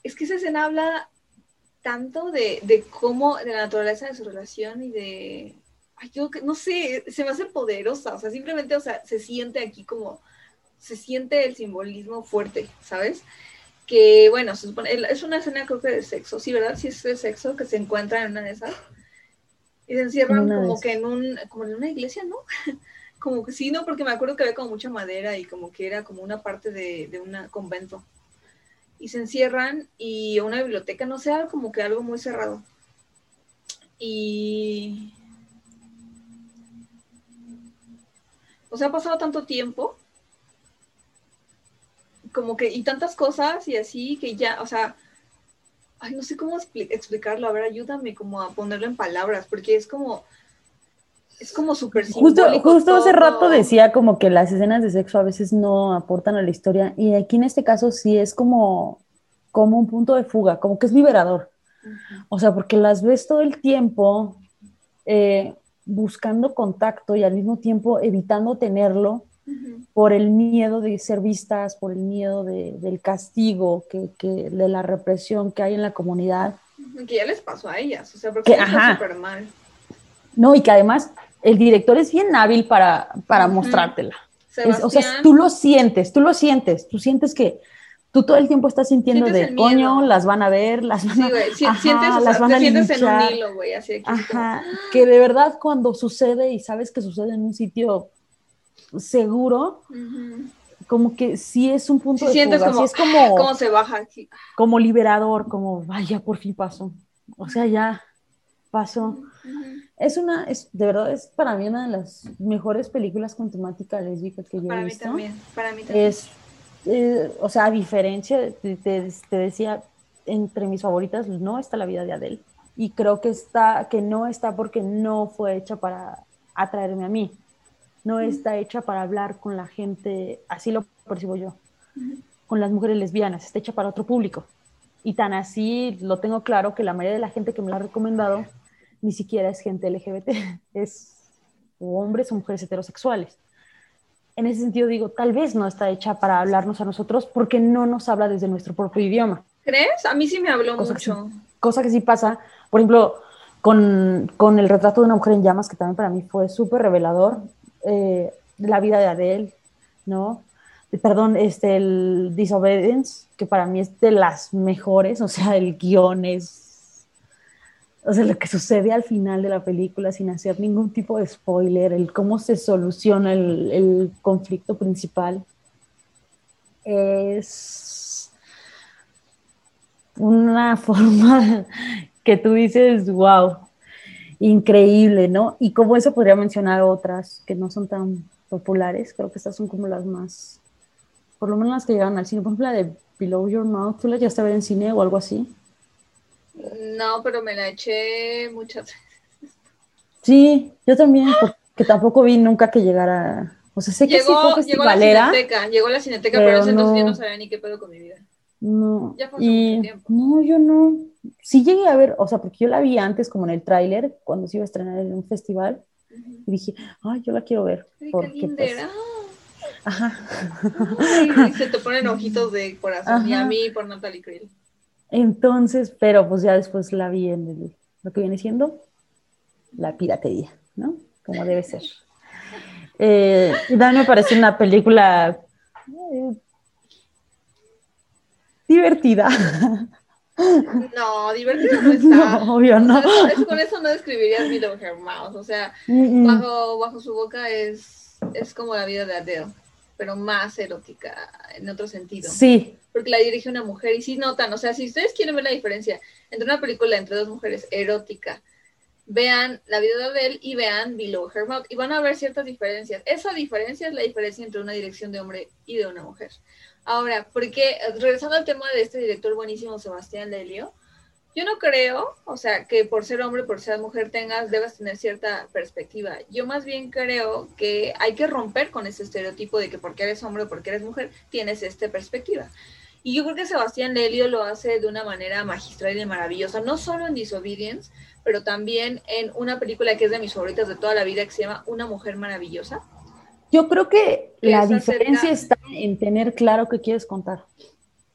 Es que esa escena habla tanto de, de cómo, de la naturaleza de su relación y de... Ay, yo no sé, se me hace poderosa, o sea, simplemente, o sea, se siente aquí como se siente el simbolismo fuerte, ¿sabes? Que bueno, se supone, es una escena creo que de sexo, sí, ¿verdad? Sí es de sexo que se encuentra en una de esas. Y se encierran como que en un, como en una iglesia, ¿no? [LAUGHS] como que sí, no, porque me acuerdo que había como mucha madera y como que era como una parte de, de un convento. Y se encierran y una biblioteca, no sé, como que algo muy cerrado. Y... O sea, ha pasado tanto tiempo como que, y tantas cosas y así que ya, o sea, ay, no sé cómo explicarlo, a ver, ayúdame como a ponerlo en palabras, porque es como, es como súper Justo, justo hace rato decía como que las escenas de sexo a veces no aportan a la historia, y aquí en este caso sí es como, como un punto de fuga, como que es liberador. O sea, porque las ves todo el tiempo eh, buscando contacto y al mismo tiempo evitando tenerlo por el miedo de ser vistas, por el miedo de, del castigo, que, que, de la represión que hay en la comunidad. Que ya les pasó a ellas, o sea, porque está súper mal. No, y que además el director es bien hábil para, para mostrártela. o sea, tú lo sientes, tú lo sientes, tú sientes que tú todo el tiempo estás sintiendo de coño, las van a ver, las van a, sí, sientes, las van a sientes en un hilo, güey, así Ajá, que de verdad cuando sucede y sabes que sucede en un sitio seguro, como que sí es un punto de sientes fuga, como, es como, [LAUGHS] cómo se baja aquí. Como liberador, como, vaya, por fin pasó. O sea, ya pasó. Es una, es, de verdad, es para mí una de las mejores películas con temática lésbica que yo para he visto. Mí también, para mí también. Es, eh, o sea, a diferencia, te, te, decía, entre mis favoritas no está la vida de Adele. Y creo que está, que no está porque no fue hecha para atraerme a mí no está hecha para hablar con la gente, así lo percibo yo, con las mujeres lesbianas, está hecha para otro público. Y tan así lo tengo claro que la mayoría de la gente que me la ha recomendado ni siquiera es gente LGBT, [LAUGHS] es hombres o mujeres heterosexuales. En ese sentido digo, tal vez no está hecha para hablarnos a nosotros porque no nos habla desde nuestro propio idioma. ¿Crees? A mí sí me habló mucho. cosa que sí pasa, por ejemplo, con, con, el retrato de una mujer en llamas, que también para mí fue súper revelador eh, la vida de Adele, ¿no? Perdón, este, el Disobedience, que para mí es de las mejores, o sea, el guion es, o sea, lo que sucede al final de la película sin hacer ningún tipo de spoiler, el cómo se soluciona el, el conflicto principal, es una [LAUGHS] forma que tú dices, wow, increíble, ¿no? Y como eso podría mencionar otras que no son tan populares, creo que estas son como las más, por lo menos las que llegan al cine, por ejemplo la de Below Your Mouth, ¿tú la llegaste a ver en cine o algo así? No, pero me la eché muchas veces. Sí, yo también, porque tampoco vi nunca que llegara, o sea, sé que llegó, sí fue festivalera. Llegó a la cineteca, llegó a la cineteca, pero, pero ese entonces yo no sabía ni qué pedo con mi vida. No, ya fue y, tiempo. no, yo no, sí llegué a ver, o sea, porque yo la vi antes como en el tráiler, cuando se iba a estrenar en un festival, y dije, ay, yo la quiero ver. porque, pues, ajá. Ay, se te ponen ojitos de corazón, y a mí por Natalie Krill. Entonces, pero pues ya después la vi en lo que viene siendo la piratería, ¿no? Como debe ser. Eh, y me parece una película eh, divertida. No, divertida no está. [LAUGHS] No, obvio no. con eso no describirías Below Her. O sea, bajo, bajo su boca es, es como la vida de Adele, pero más erótica en otro sentido. Sí. Porque la dirige una mujer y sí notan, o sea, si ustedes quieren ver la diferencia entre una película entre dos mujeres erótica, vean la vida de Adele y vean Below Her Mouth y van a ver ciertas diferencias. Esa diferencia es la diferencia entre una dirección de hombre y de una mujer. Ahora, porque regresando al tema de este director buenísimo, Sebastián Lelio, yo no creo, o sea, que por ser hombre, por ser mujer tengas, debas tener cierta perspectiva. Yo más bien creo que hay que romper con ese estereotipo de que porque eres hombre o porque eres mujer tienes esta perspectiva. Y yo creo que Sebastián Lelio lo hace de una manera magistral y maravillosa, no solo en Disobedience, pero también en una película que es de mis favoritas de toda la vida que se llama Una mujer maravillosa yo creo que la diferencia está en tener claro qué quieres contar.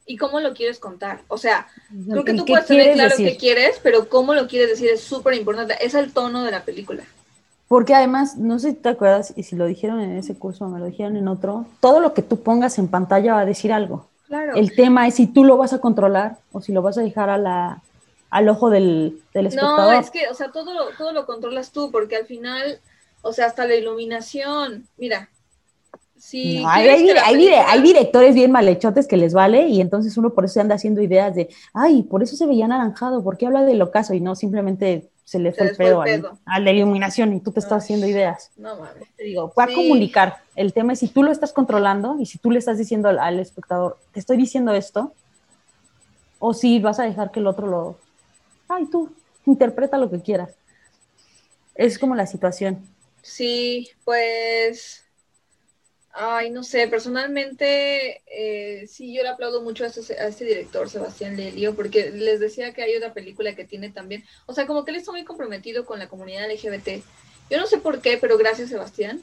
¿Y cómo lo quieres contar? O sea, creo que tú puedes tener claro qué quieres, pero cómo lo quieres decir es súper importante. Es el tono de la película. Porque además, no sé si te acuerdas, y si lo dijeron en ese curso o me lo dijeron en otro, todo lo que tú pongas en pantalla va a decir algo. Claro. El tema es si tú lo vas a controlar o si lo vas a dejar a la, al ojo del, del espectador. No, es que, o sea, todo todo lo controlas tú, porque al final o sea, hasta la iluminación, mira. Si hay, hay, directores bien malhechotes que les vale y entonces uno por eso se anda haciendo ideas de, ay, por eso se veía anaranjado, ¿por qué habla del ocaso? Y no, simplemente se le fue el pedo, a la iluminación y tú te estás haciendo ideas. No mames. Te digo, va a comunicar. El tema es si tú lo estás controlando y si tú le estás diciendo al, al, espectador, te estoy diciendo esto, o si vas a dejar que el otro lo, ay, tú, interpreta lo que quieras. Es como la situación. Sí, pues, ay, no sé, personalmente, eh, sí, yo le aplaudo mucho a este, a este, director, Sebastián Lelio, porque les decía que hay otra película que tiene también, o sea, como que él está muy comprometido con la comunidad LGBT. Yo no sé por qué, pero gracias, Sebastián.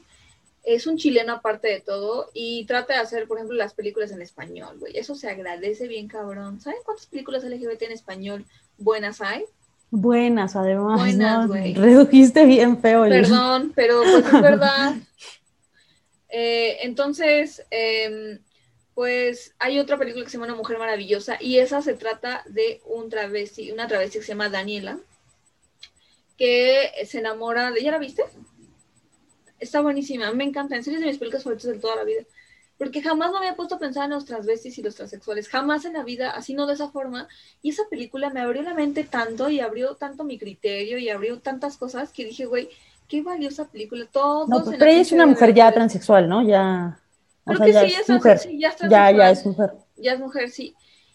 Es un chileno aparte de todo y trata de hacer, por ejemplo, las películas en español, güey. Eso se agradece bien, cabrón. ¿Saben cuántas películas LGBT en español buenas hay? Buenas, además. Buenas, Redujiste bien feo. Perdón, pero pues es verdad. [LAUGHS] Eh, entonces, em, pues hay otra película que se llama Una Mujer Maravillosa y esa se trata de un travesti, una travesti que se llama Daniela, que se enamora de... ¿Ya la viste? Está buenísima, me encanta, en serio es de mis películas favoritas de toda la vida porque jamás me había puesto a pensar en los transvestis y los transexuales, jamás en la vida, así no de esa forma, y esa película me abrió la mente tanto y abrió tanto mi criterio y abrió tantas cosas que dije, güey, qué valiosa película, todo. No, pero ella es una mujer ya transexual, ¿no? Ya... Creo que sí, es mujer. ya, ya, ya es mujer. Ya es mujer, sí.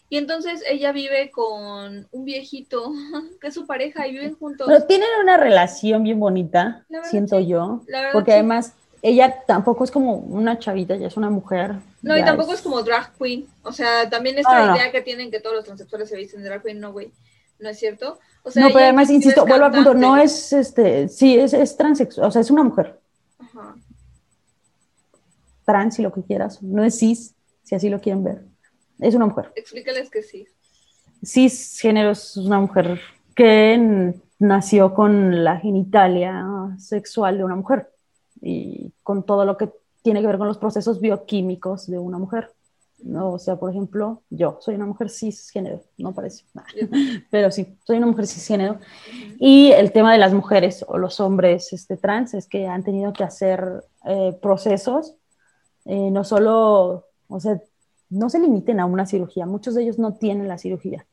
Y entonces ella vive con un viejito [LAUGHS] que es su pareja y viven juntos. Pero tienen una relación bien bonita, siento yo. porque además ella tampoco es como una chavita, ya es una mujer. No, y tampoco es... como drag queen. O sea, también esta idea que tienen que todos los transexuales se visten de drag queen, no, güey. ¿No es cierto? O sea, no, pero además, insisto, vuelvo al punto, no es, este, sí, es, es transexual, o sea, es una mujer. Ajá. Trans, si lo que quieras, no es cis, si así lo quieren ver. Es una mujer. Explícales que sí. Cis género es una mujer que nació con la genitalia sexual de una mujer y con todo lo que tiene que ver con los procesos bioquímicos de una mujer. ¿No? O sea, por ejemplo, yo soy una mujer cisgénero, no parece, [LAUGHS] pero sí, soy una mujer cisgénero. Y el tema de las mujeres o los hombres este, trans es que han tenido que hacer eh, procesos, eh, no solo, o sea, no se limiten a una cirugía, muchos de ellos no tienen la cirugía,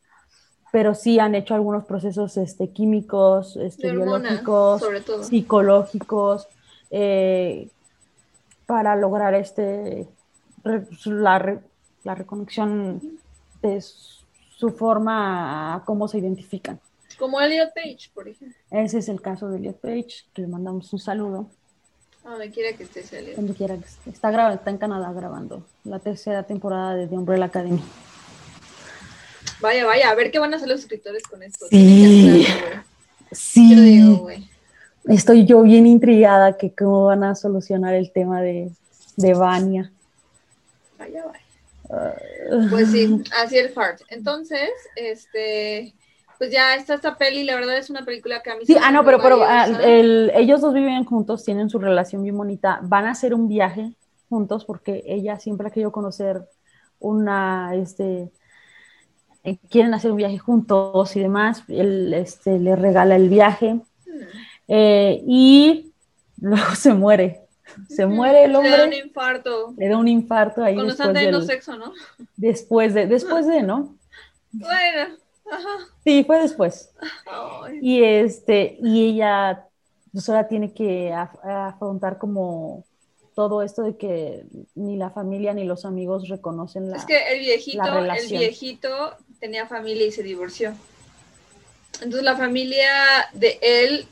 pero sí han hecho algunos procesos este, químicos, este, biológicos, psicológicos, eh, para lograr este, la, la reconexión de su forma a cómo se identifican. Como Elliot Page, por ejemplo. Ese es el caso de Elliot Page, que le mandamos un saludo. Donde quiera que esté Elliot. Donde quiera que esté. Está, grabando, está en Canadá grabando la tercera temporada de The Umbrella Academy. Vaya, vaya, a ver qué van a hacer los escritores con esto. Sí. sí. Yo digo, estoy yo bien intrigada que cómo van a solucionar el tema de, de Vania. Vaya, vaya. Pues sí, así el fart. Entonces, este, pues ya está esta peli, la verdad es una película que a mí sí. ah, no, pero, pero ah, ellos dos viven juntos, tienen su relación bien bonita, van a hacer un viaje juntos porque ella siempre ha querido conocer una, este, eh, quieren hacer un viaje juntos y demás, él este, le regala el viaje hmm. eh, y [LAUGHS] luego se muere. Se muere el hombre. [LAUGHS] Le da un infarto. Le da un infarto ahí. Cuando están teniendo sexo, ¿no? Después de, después de, ¿no? Bueno, ajá. Sí, fue después. Y este, y ella pues ahora tiene que afrontar como todo esto de que ni la familia ni los amigos reconocen la Es que el viejito, el viejito tenía familia y se divorció. Entonces la familia de él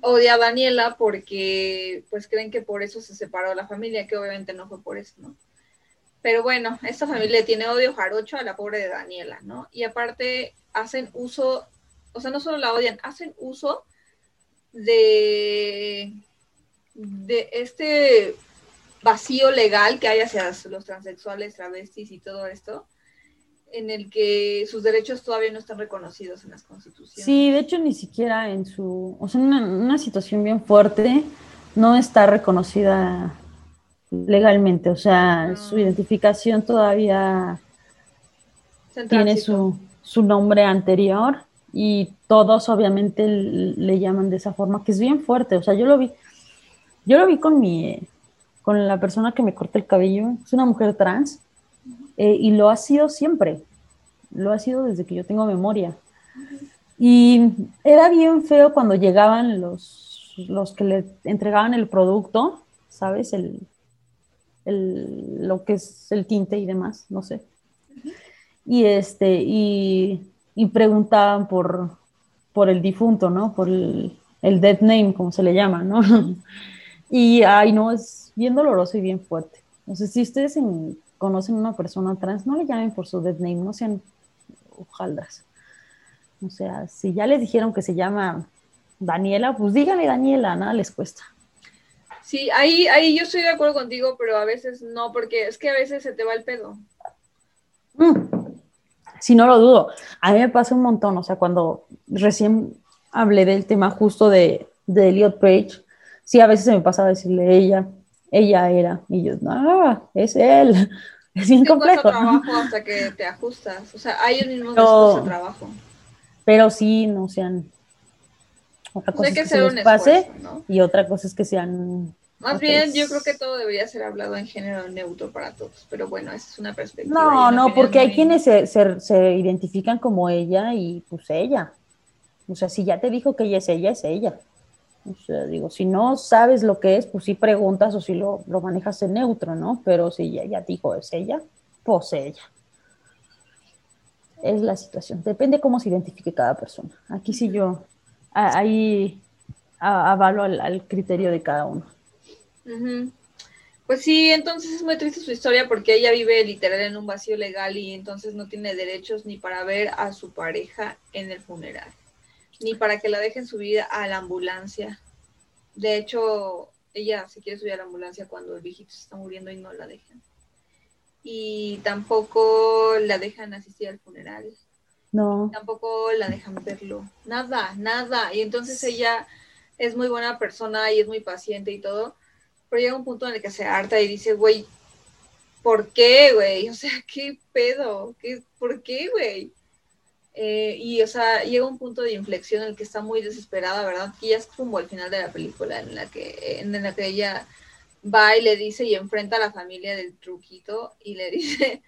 odia a Daniela porque pues creen que por eso se separó la familia, que obviamente no fue por eso, ¿no? Pero bueno, esta familia tiene odio jarocho a la pobre de Daniela, ¿no? Y aparte hacen uso, o sea, no solo la odian, hacen uso de de este vacío legal que hay hacia los transexuales, travestis y todo esto, en el que sus derechos todavía no están reconocidos en las constituciones. Sí, de hecho ni siquiera en su, o sea, una, una situación bien fuerte, no está reconocida legalmente, o sea, su identificación todavía tiene su, su nombre anterior y todos obviamente le llaman de esa forma, que es bien fuerte, o sea, yo lo vi, yo lo vi con mi, con la persona que me corta el cabello, es una mujer trans, eh, y lo ha sido siempre, lo ha sido desde que yo tengo memoria. Y era bien feo cuando llegaban los, los que le entregaban el producto, ¿sabes? El, el, lo que es el tinte y demás, no sé. Y este, y, y preguntaban por, por el difunto, ¿no? Por el, el dead name, como se le llama, ¿no? [LAUGHS] Y, ay, no, es bien doloroso y bien fuerte. No sé si ustedes conocen a una persona trans, no le llamen por su dead name, no sean hojaldras. O sea, si ya les dijeron que se llama Daniela, pues díganle Daniela, nada les cuesta. Sí, ahí, ahí yo estoy de acuerdo contigo, pero a veces no, porque es que a veces se te va el pedo. Mm. Sí, no lo dudo. A mí me pasa un montón, o sea, cuando recién hablé del tema justo de, de Elliot Page, sí, a veces se me pasa a decirle ella, ella era, y yo, no, es él. [LAUGHS] Es bien complejo. trabajo hasta que te ajustas, o sea, no, trabajo. Pero sí, no sean. Otra cosa es que, se les pase y otra cosa es que sean más bien, yo creo que todo debería ser hablado en género neutro para todos, pero bueno, esa es una perspectiva. No, no, porque hay quienes se, se, se, identifican como ella y pues ella. O sea, si ya te dijo que ella es ella, es ella. O sea, digo, si no sabes lo que es, pues sí preguntas o si lo, lo manejas en neutro, ¿no? Pero si ya, ya dijo es ella, pues ella. Es la situación. Depende cómo se identifique cada persona. Aquí sí yo, ahí avalo al, criterio de cada uno. Pues sí, entonces es muy triste su historia porque ella vive literal en un vacío legal y entonces no tiene derechos ni para ver a su pareja en el funeral ni para que la dejen subir a la ambulancia. De hecho, ella se quiere subir a la ambulancia cuando el viejito se está muriendo y no la dejan. Y tampoco la dejan asistir al funeral. No. Tampoco la dejan verlo. Nada, nada. Y entonces ella es muy buena persona y es muy paciente y todo. Pero llega un punto en el que se harta y dice, güey, ¿por qué, güey? O sea, ¿qué pedo? ¿Qué, ¿Por qué, güey? Eh, y, o sea, llega un punto de inflexión en el que está muy desesperada, ¿verdad? Que ya es como el final de la película, en la que, en la que ella va y le dice y enfrenta a la familia del truquito y le [LAUGHS] dice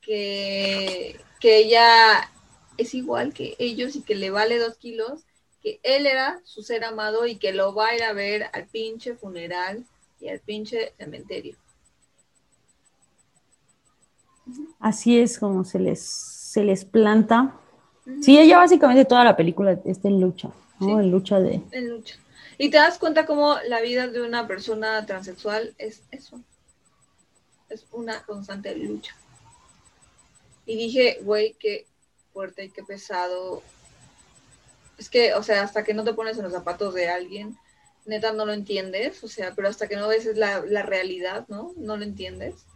que, que ella es igual que ellos y que le vale dos kilos, que él era su ser amado y que lo va a ir a ver al pinche funeral y al pinche cementerio. Así es como se les, se les planta Sí, ella básicamente toda la película está en lucha, ¿no? En lucha de... En lucha. Y te das cuenta cómo la vida de una persona transexual es eso. Es una constante lucha. Y dije, güey, qué fuerte y qué pesado. Es que, o sea, hasta que no te pones en los zapatos de alguien, neta no lo entiendes, o sea, pero hasta que no ves la, la realidad, ¿no? No lo entiendes.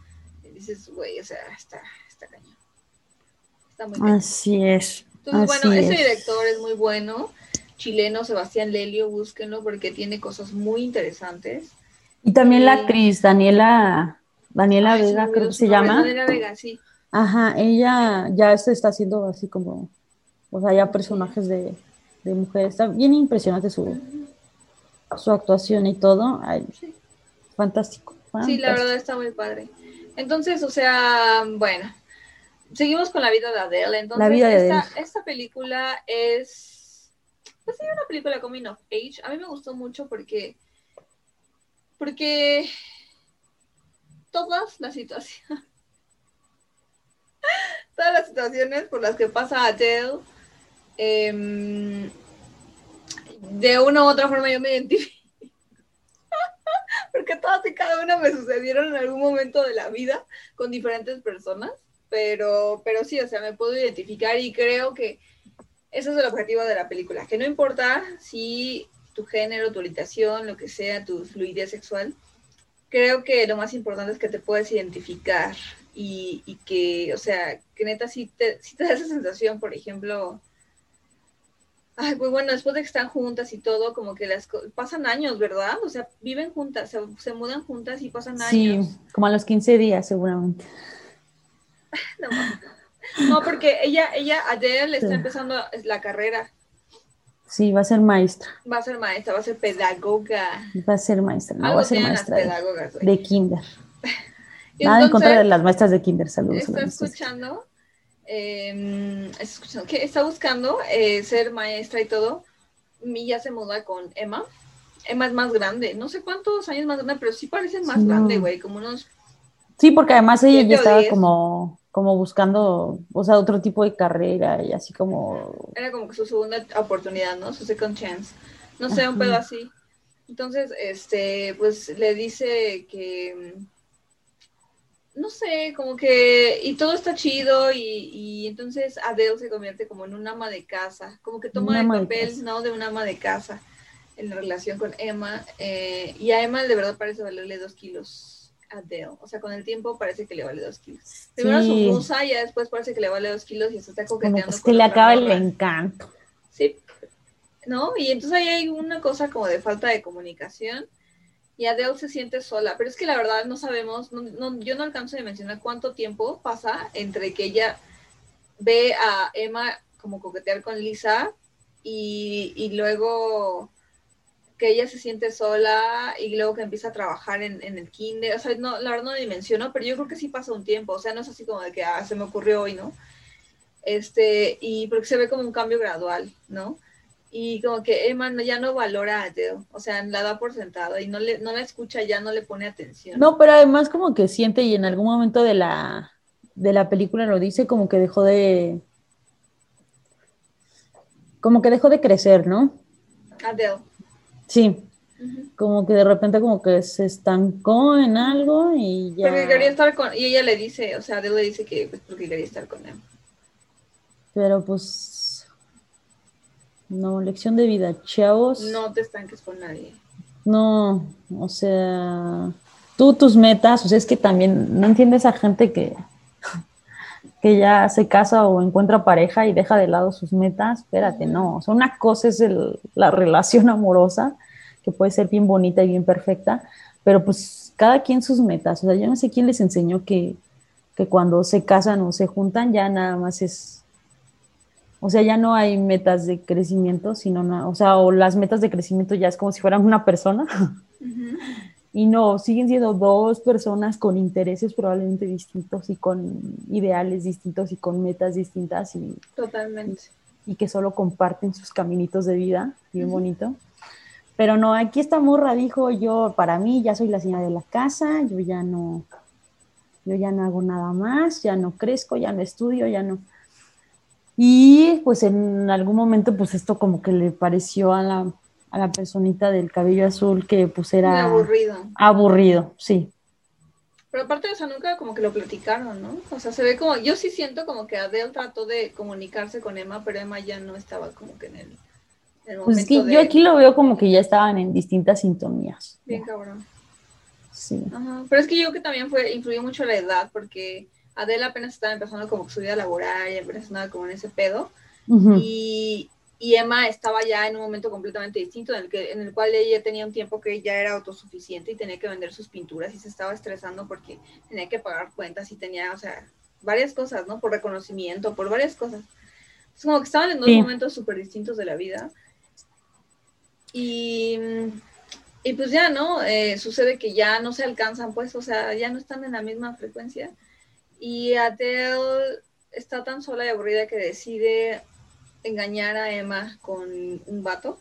Y dices, güey, o sea, está, está cañón. Está muy Así es. Entonces, bueno, ese director es muy bueno, chileno, Sebastián Lelio, búsquenlo porque tiene cosas muy interesantes. Y también la actriz Daniela, Daniela Vega, creo que se llama. Daniela Vega, sí. Ajá, ella ya se está haciendo así como, o sea, ya personajes de, de mujer. Está bien impresionante su, su actuación y todo. fantástico, Sí, la verdad está muy padre. Entonces, o sea, bueno, seguimos con la vida de Adele. Entonces, la vida de esta, esta película es, pues sí, una película coming of age. A mí me gustó mucho porque, porque todas las situaciones, [LAUGHS] todas las situaciones por las que pasa Adele, eh, de una u otra forma yo me identifico. [LAUGHS] Porque todas y cada una me sucedieron en algún momento de la vida con diferentes personas. Pero, pero sí, o sea, me puedo identificar y creo que ese es el objetivo de la película. Que no importa si tu género, tu orientación, lo que sea, tu fluidez sexual, creo que lo más importante es que te puedas identificar y, y que, o sea, que neta si te, si te da esa sensación, por ejemplo, Ay, pues bueno, después de que están juntas y todo, como que las pasan años, ¿verdad? O sea, viven juntas, se, mudan juntas y pasan años. Sí, como a los 15 días seguramente. [LAUGHS] no, porque ella, ella, Adele está empezando la carrera. Sí, va a ser maestra. Va a ser maestra, va a ser pedagoga. Va a ser maestra, no va a ser maestra de, kinder. [LAUGHS] Nada en contra de las maestras de kinder, saludos. ¿Está escuchando? eh, que está buscando eh, ser maestra y todo. Milla se muda con Emma. Emma es más grande, no sé cuántos años más grande, pero sí parece más grande, güey, como unos... Sí, porque además ella ya estaba como, como buscando, o sea, otro tipo de carrera y así como... Era como que su segunda oportunidad, ¿no? Su second chance. No sé, un pedo así. Entonces, este, pues le dice que no sé, como que, y todo está chido y, y, entonces Adele se convierte como en un ama de casa, como que toma el papel, ¿no? De un ama de casa en la relación con Emma, eh, y a Emma de verdad parece valerle dos kilos Adele, o sea, con el tiempo parece que le vale dos kilos. Primero su musa, y después parece que le vale dos kilos y se está coqueteando. Es que le acaba el encanto. Sí, ¿no? Y entonces ahí hay una cosa como de falta de comunicación y Adele se siente sola, pero es que la verdad no sabemos, no, yo no alcanzo a mencionar cuánto tiempo pasa entre que ella ve a Emma como coquetear con Lisa y, luego que ella se siente sola y luego que empieza a trabajar en, el kinder, o sea, no, la verdad no dimensiono, pero yo creo que sí pasa un tiempo, o sea, no es así como de que ah, se me ocurrió hoy, ¿no? Este, y porque se ve como un cambio gradual, ¿no? y como que Emma ya no valora a Adele, o sea, la da por sentado y no, le, no la escucha, ya no le pone atención. No, pero además como que siente y en algún momento de la, de la película lo dice, como que dejó de... Como que dejó de crecer, ¿no? Adele. Sí. Como que de repente como que se estancó en algo y ya... Porque quería estar con... Y ella le dice, o sea, le dice que pues porque quería estar con él. Pero pues no, lección de vida, chavos. No te estanques con nadie. No, o sea, tú tus metas, o sea, es que también no entiendes a gente que, que ya se casa o encuentra pareja y deja de lado sus metas. Espérate, no. O sea, una cosa es la relación [LAUGHS] amorosa, que puede ser bien bonita y bien perfecta, pero pues cada quien sus metas. O sea, yo no sé quién les enseñó que, que cuando se casan o se juntan ya nada más es o sea, ya no hay metas de crecimiento, sino, o sea, o las metas de crecimiento ya es como si fueran una persona. Y no, siguen siendo dos personas con intereses probablemente distintos y con ideales distintos y con metas distintas. Y, Totalmente. Y, que solo comparten sus caminitos de vida, bien bonito. Pero no, aquí esta morra dijo, yo para mí ya soy la señora de la casa, yo ya no, yo ya no hago nada más, ya no crezco, ya no estudio, ya no y pues en algún momento pues esto como que le pareció a la, a la personita del cabello azul que pues era... aburrido. Aburrido, sí. Pero aparte de eso, nunca como que lo platicaron, ¿no? O sea, se ve como, yo sí siento como que Adele trató de comunicarse con Emma, pero Emma ya no estaba como que en el, momento Pues que yo aquí lo veo como que ya estaban en distintas sintonías. Bien cabrón. Sí. Ajá. Pero es que yo creo que también fue, influyó mucho la edad, porque Adela apenas estaba empezando como su vida laboral y apenas estaba como en ese pedo. y, y, Emma estaba ya en un momento completamente distinto en el, que, en el cual ella tenía un tiempo que ya era autosuficiente y tenía que vender sus pinturas y se estaba estresando porque tenía que pagar cuentas y tenía, o sea, varias cosas, ¿no? Por reconocimiento, por varias cosas. Es como que estaban en dos momentos súper distintos de la vida. Y, y pues ya, ¿no? Eh, sucede que ya no se alcanzan, pues, o sea, ya no están en la misma frecuencia. Y Adele está tan sola y aburrida que decide engañar a Emma con un vato.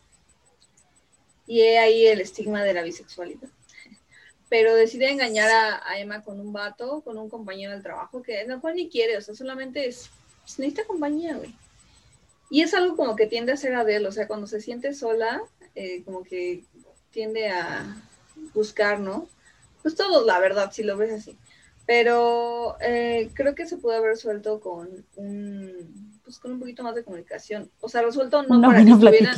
Y he ahí el estigma de la bisexualidad. [LAUGHS] Pero decide engañar a, Emma con un vato, con un compañero del trabajo, que no ni quiere, o sea, solamente es, pues, necesita compañía, güey. Y es algo como que tiende a ser Adele, o sea, cuando se siente sola, eh, como que tiende a buscar, ¿no? Pues todos, la verdad, si lo ves así. Pero eh, creo que se pudo haber suelto con un, pues con un poquito más de comunicación. O sea, resuelto no para que estuvieran,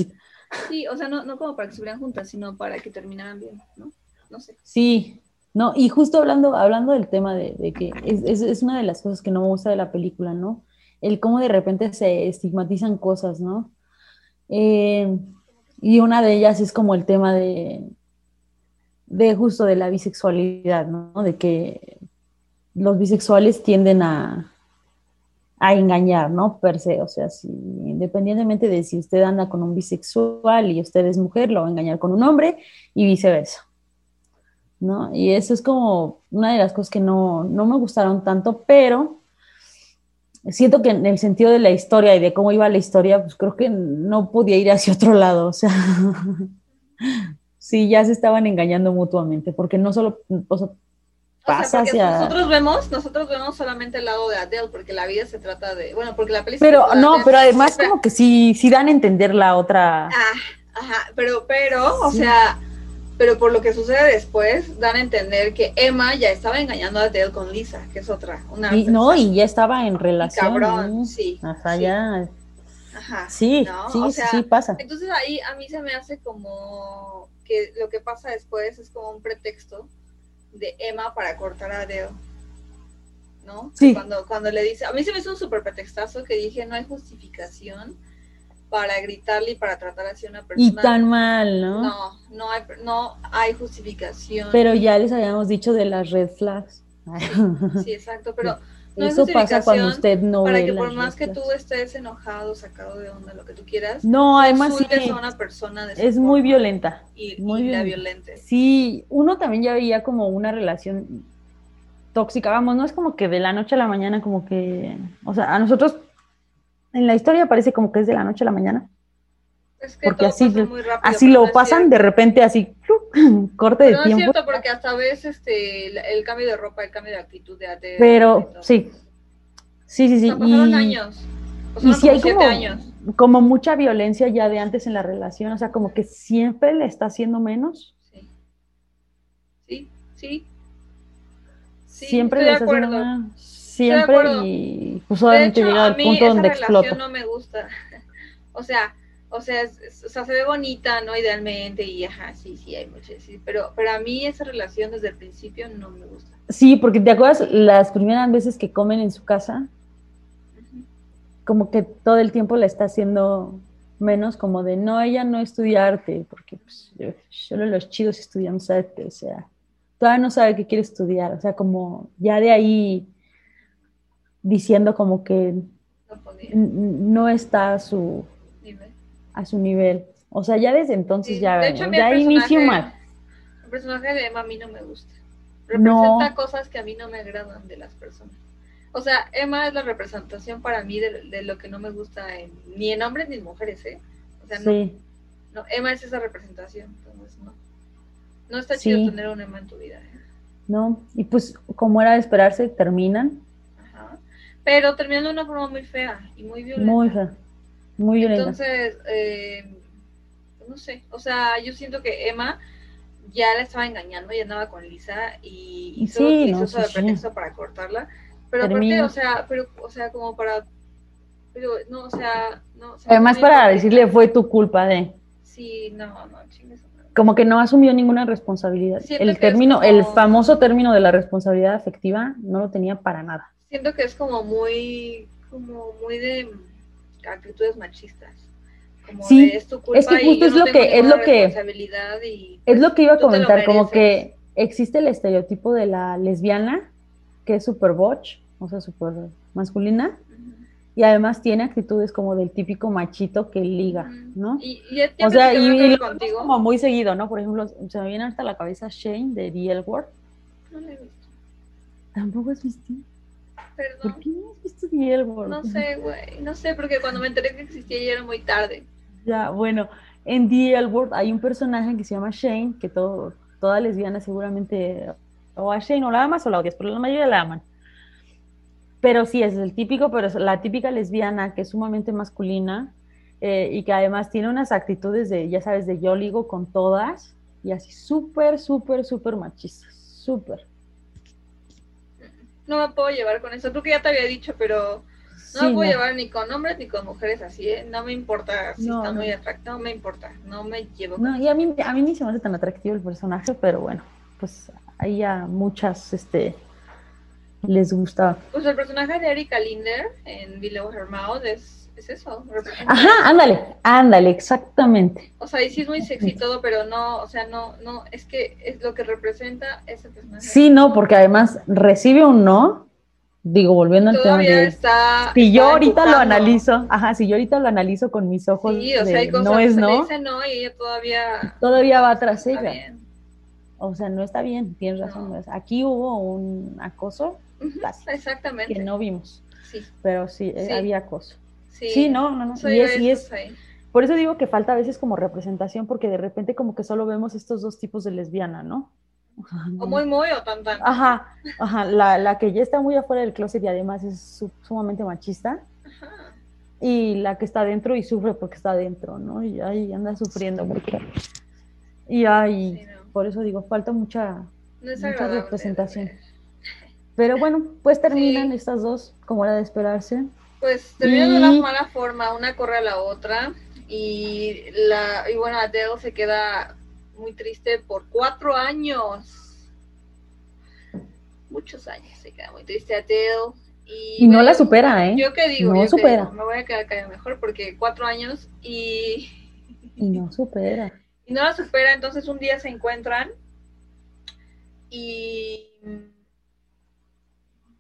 sí, o sea, no, no como para que estuvieran juntas, sino para que terminaran bien, ¿no? No sé. Sí, no, y justo hablando, hablando del tema de, que es, es, una de las cosas que no me gusta de la película, ¿no? El cómo de repente se estigmatizan cosas, ¿no? Eh, y una de ellas es como el tema de, de justo de la bisexualidad, ¿no? De que los bisexuales tienden a, a engañar, ¿no? Per se, o sea, independientemente de si usted anda con un bisexual y usted es mujer, lo va a engañar con un hombre y viceversa, ¿no? Y eso es como una de las cosas que no, no me gustaron tanto, pero siento que en el sentido de la historia y de cómo iba la historia, pues creo que no podía ir hacia otro lado, o sea, [LAUGHS] sí, ya se estaban engañando mutuamente, porque no solo, pasa hacia... Nosotros vemos, nosotros vemos solamente el lado de Adele, porque la vida se trata de, bueno, porque la película... Pero no, pero además como que sí, sí dan a entender la otra... Ah, ajá, pero, pero, o sea, pero por lo que sucede después, dan a entender que Emma ya estaba engañando a Adele con Lisa, que es otra, una... Y, no, y ya estaba en relación. cabrón, sí. Ajá, ya... Ajá. Sí, sí, sí, pasa. Entonces ahí a mí se me hace como que lo que pasa después es como un pretexto de Emma para cortar a Adele. ¿No? Sí. Cuando, cuando le dice, a mí se me hizo un súper pretextazo que dije, no hay justificación para gritarle y para tratar así a una persona. Y tan mal, ¿no? No, no hay, no hay justificación. Pero ya les habíamos dicho de las red flags. Sí, exacto, pero [LAUGHS] no Eso pasa cuando usted no para que por más que tú estés enojado, sacado de onda, lo que tú quieras, no, además una persona es muy violenta, y, muy la violente. Sí, uno también ya veía como una relación tóxica, vamos, no es como que de la noche a la mañana, como que, o sea, a nosotros en la historia parece como que es de la noche a la mañana. Es que porque así, muy rápido, así lo pasan de repente, así, [LAUGHS] corte de tiempo. No es cierto, porque hasta ves este, el, cambio de ropa, el cambio de actitud de AT. Pero, sí. Sí, sí, sí. pasaron años. y si hay como, años. como mucha violencia ya de antes en la relación, o sea, como que siempre le está haciendo menos. Sí. Sí, sí. siempre le está haciendo menos. Siempre y pues obviamente llega al punto donde explota. no me gusta. [LAUGHS] o sea, o sea, o sea, se ve bonita, ¿no? Idealmente, y ajá, sí, sí, hay muchas, sí, pero, pero a mí esa relación desde el principio no me gusta. Sí, porque te acuerdas las primeras veces que comen en su casa, como que todo el tiempo la está haciendo menos, como de, no, ella no estudia arte, porque pues, solo los chidos estudiamos arte, o sea, todavía no sabe qué quiere estudiar, o sea, como ya de ahí diciendo como que no, está su a su nivel. O sea, ya desde entonces ya, ya inició mal. El personaje de Emma a mí no me gusta. Representa cosas que a mí no me agradan de las personas. O sea, Emma es la representación para mí de, lo que no me gusta ni en hombres ni en mujeres, ¿eh? O sea, no, Emma es esa representación, entonces no. No está chido tener un Emma en tu vida. ¿eh? No, y pues como era de esperarse, terminan. Ajá. Pero terminan de una forma muy fea y muy violenta. Muy fea. Muy Entonces, eh, no sé, o sea, yo siento que Emma ya la estaba engañando, ya andaba con Lisa y hizo, sí, eso de pretexto para cortarla. Pero aparte, o sea, pero, o sea, como para, pero, no, o sea, no. Además para decirle fue tu culpa de. Sí, no, no, chingues. Como que no asumió ninguna responsabilidad. el término, el famoso término de la responsabilidad afectiva no lo tenía para nada. Siento que es como muy, como muy de actitudes machistas. Como sí, es, tu culpa que justo es lo que es lo que es pues, lo que iba a comentar, como que existe el estereotipo de la lesbiana que es super botch o sea, súper masculina. Y además tiene actitudes como del típico machito que liga, ¿no? Y, o sea, y, como muy seguido, ¿no? Por ejemplo, se me viene hasta la cabeza Shane de The L No le he visto. ¿Tampoco has visto? Perdón. ¿Por qué no has visto The No sé, güey. No sé, porque cuando me enteré que existía ya era muy tarde. Ya, bueno. En The L hay un personaje que se llama Shane, que todo, toda lesbiana seguramente o a Shane o la amas o la odias, pero la mayoría la aman pero sí, es el típico, pero es la típica lesbiana que es sumamente masculina eh, y que además tiene unas actitudes de, ya sabes, de yo ligo con todas y así súper, súper, súper machistas, súper. No me puedo llevar con eso, creo que ya te había dicho, pero no me puedo llevar ni con hombres ni con mujeres así, ¿eh? No me importa si está muy atractivo, no me importa, no me llevo. No, y a mí, a mí ni se me hace tan atractivo el personaje, pero bueno, pues hay ya muchas, este, les gusta. Pues el personaje de Erika Linder en Below Her Mouth es, es eso. Ajá, ándale, ándale, exactamente. O sea, y sí es muy sexy todo, pero no, o sea, no, no, es que es lo que representa ese personaje. Sí, no, porque además recibe un no. Digo, volviendo al tema de... Está, si yo ahorita lo analizo, ajá, si yo ahorita lo analizo con mis ojos, sí, o sea, hay cosas no es no, dice no y ella todavía todavía va tras ella. O sea, no está bien, tienes razón. Aquí hubo un acoso exactamente. Que no vimos. Sí. Pero sí, eh, había acoso. Sí. no, no, no. y es, y es por eso digo que falta a veces como representación, porque de repente como que solo vemos estos dos tipos de lesbiana, ¿no? O muy, muy, o tan, tan. Ajá, ajá. La, la que ya está muy afuera del closet y además es sumamente machista. Ajá. Y la que está dentro y sufre porque está dentro, ¿no? Y ahí anda sufriendo porque... Y ahí, por eso digo, falta mucha, mucha representación. Pero bueno, pues terminan estas dos, como era de esperarse. Pues terminan de una mala forma, una corre a la otra. Y, la, y bueno, Adele se queda muy triste por cuatro años. Muchos años se queda muy triste Adele. Y, no la supera, ¿eh? Yo qué digo, no supera. me voy a quedar callada mejor porque cuatro años y... Y no supera. [LAUGHS] Y no la supera, entonces un día se encuentran y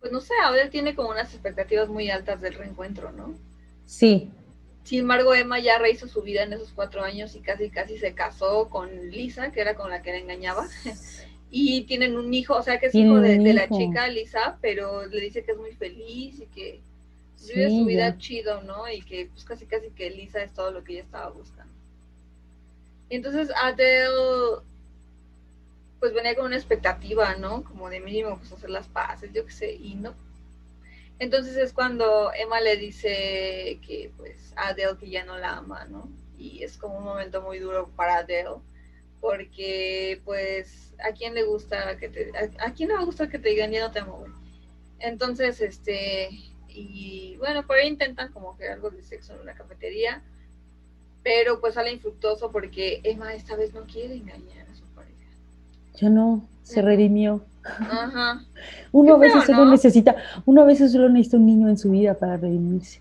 pues no sé, Adele tiene como unas expectativas muy altas del reencuentro, ¿no? Sí. Sin embargo, Emma ya rehizo su vida en esos cuatro años y casi casi se casó con Lisa, que era con la que la engañaba. [LAUGHS] y tienen un hijo, o sea que es hijo de, la chica Lisa, pero le dice que es muy feliz y que vive su vida chido, ¿no? Y que pues casi casi que Lisa es todo lo que ella estaba buscando. Y entonces Adele pues venía con una expectativa, ¿no? Como de mínimo, pues hacer las paces, yo qué sé, y no. Entonces es cuando Emma le dice que, pues, a Adele que ya no la ama, ¿no? Y es como un momento muy duro para Adele, porque, pues, ¿a quién le gusta que te, a, quién le va a gustar que te digan ya no te amo, Entonces, este, y bueno, por ahí intentan como que algo de sexo en una cafetería, pero pues sale infructuoso porque Emma esta vez no quiere engañar ya no, se redimió. Ajá. Uno a veces solo necesita, uno a veces solo necesita un niño en su vida para redimirse.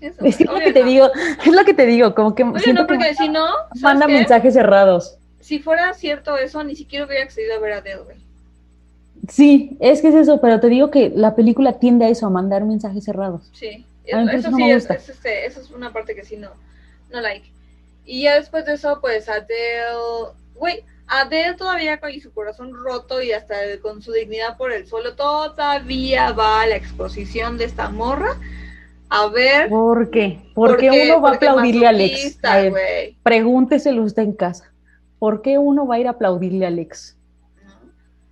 es lo que te digo, es lo que te digo, como que Oye, no, porque si no, manda mensajes cerrados. Si fuera cierto eso, ni siquiera hubiera accedido a ver a Dead, Sí, es que es eso, pero te digo que la película tiende a eso, a mandar mensajes cerrados. Sí, eso, sí, es, este, eso es una parte que sí no, no like. Y ya después de eso, pues Adele, güey, Adele todavía con su corazón roto y hasta con su dignidad por el suelo, todavía va a la exposición de esta morra a ver. ¿Por qué? ¿Por, qué uno va a aplaudirle a Alex? pregúnteselo usted en casa. ¿Por qué uno va a ir a aplaudirle a Alex?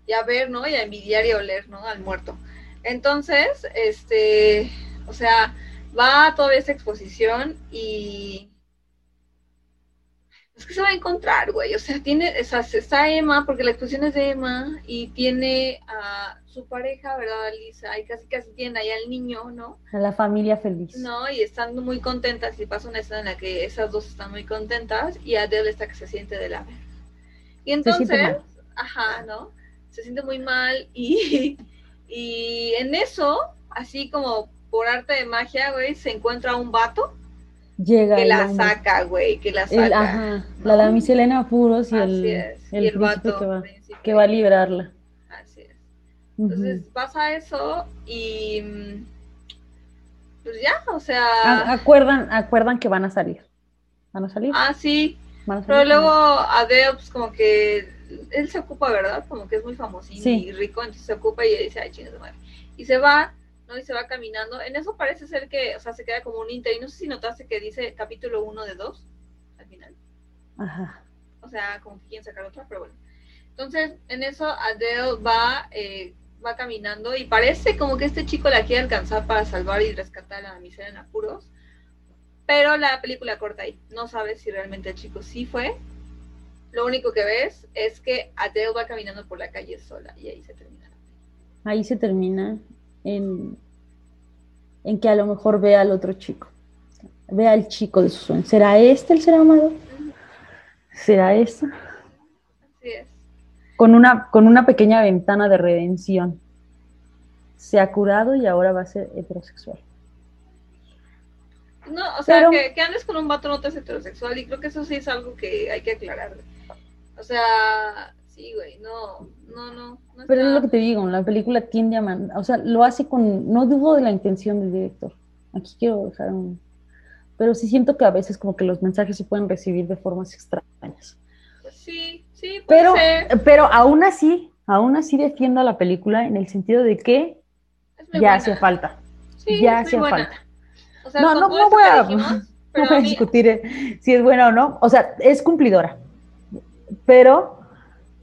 Y a ver, ¿no? Y a envidiar y a oler, ¿no? Al muerto. Entonces, este, o sea, va a toda esa exposición y es que se va a encontrar, güey. O sea, tiene, o sea, está Emma, porque la exposición es de Emma, y tiene a su pareja, ¿verdad, Lisa? Y casi casi tiene ahí al niño, ¿no? A la familia feliz. No, y están muy contentas, y pasa una escena en la que esas dos están muy contentas, y Adele está que se siente de la Y entonces, ajá, ¿no? Se siente muy mal, [LAUGHS] y, y en eso, así como por arte de magia, güey, se encuentra un vato llega que la saca, güey, que la saca. ajá, la damisela en apuros y el, el, vato que va, que va, a liberarla. Así es. Entonces pasa eso y mm, pues ya, o sea... acuerdan, acuerdan que van a salir. ¿Van a salir? Ah, sí. Pero luego Adeo, pues como que él se ocupa, ¿verdad? Como que es muy famosín y rico, entonces se ocupa y dice, ay, chingas madre. Y se va, ¿no? Y se va caminando. En eso parece ser que, o sea, se queda como un inter. Y no sé si notaste que dice capítulo 1 de 2 al final. Ajá. O sea, como que quieren sacar otra, pero bueno. Entonces, en eso Adele va eh, va caminando y parece como que este chico la quiere alcanzar para salvar y rescatar a la miseria en apuros. Pero la película corta ahí. No sabes si realmente el chico sí fue. Lo único que ves es que Adele va caminando por la calle sola y ahí se termina. Ahí se termina en, en que a lo mejor ve al otro chico. Ve al chico de su sueño. ¿Será este el ser amado? ¿Será este? Así es con una, con una pequeña ventana de redención. Se ha curado y ahora va a ser heterosexual. No, o sea, que, andes con un vato no te es heterosexual y creo que eso sí es algo que hay que aclarar. O sea, sí, güey, no, no, no. pero es lo que te digo, la película tiende a mandar, o sea, lo hace con, no dudo de la intención del director. Aquí quiero dejar un... Pero sí siento que a veces como que los mensajes se pueden recibir de formas extrañas. Pues sí, pero, pero aún así, aún así defiendo a la película en el sentido de que ya hace falta. ya hace falta. no, no, no [LAUGHS] voy a, discutir eh, si es buena o no. O sea, es cumplidora. Pero,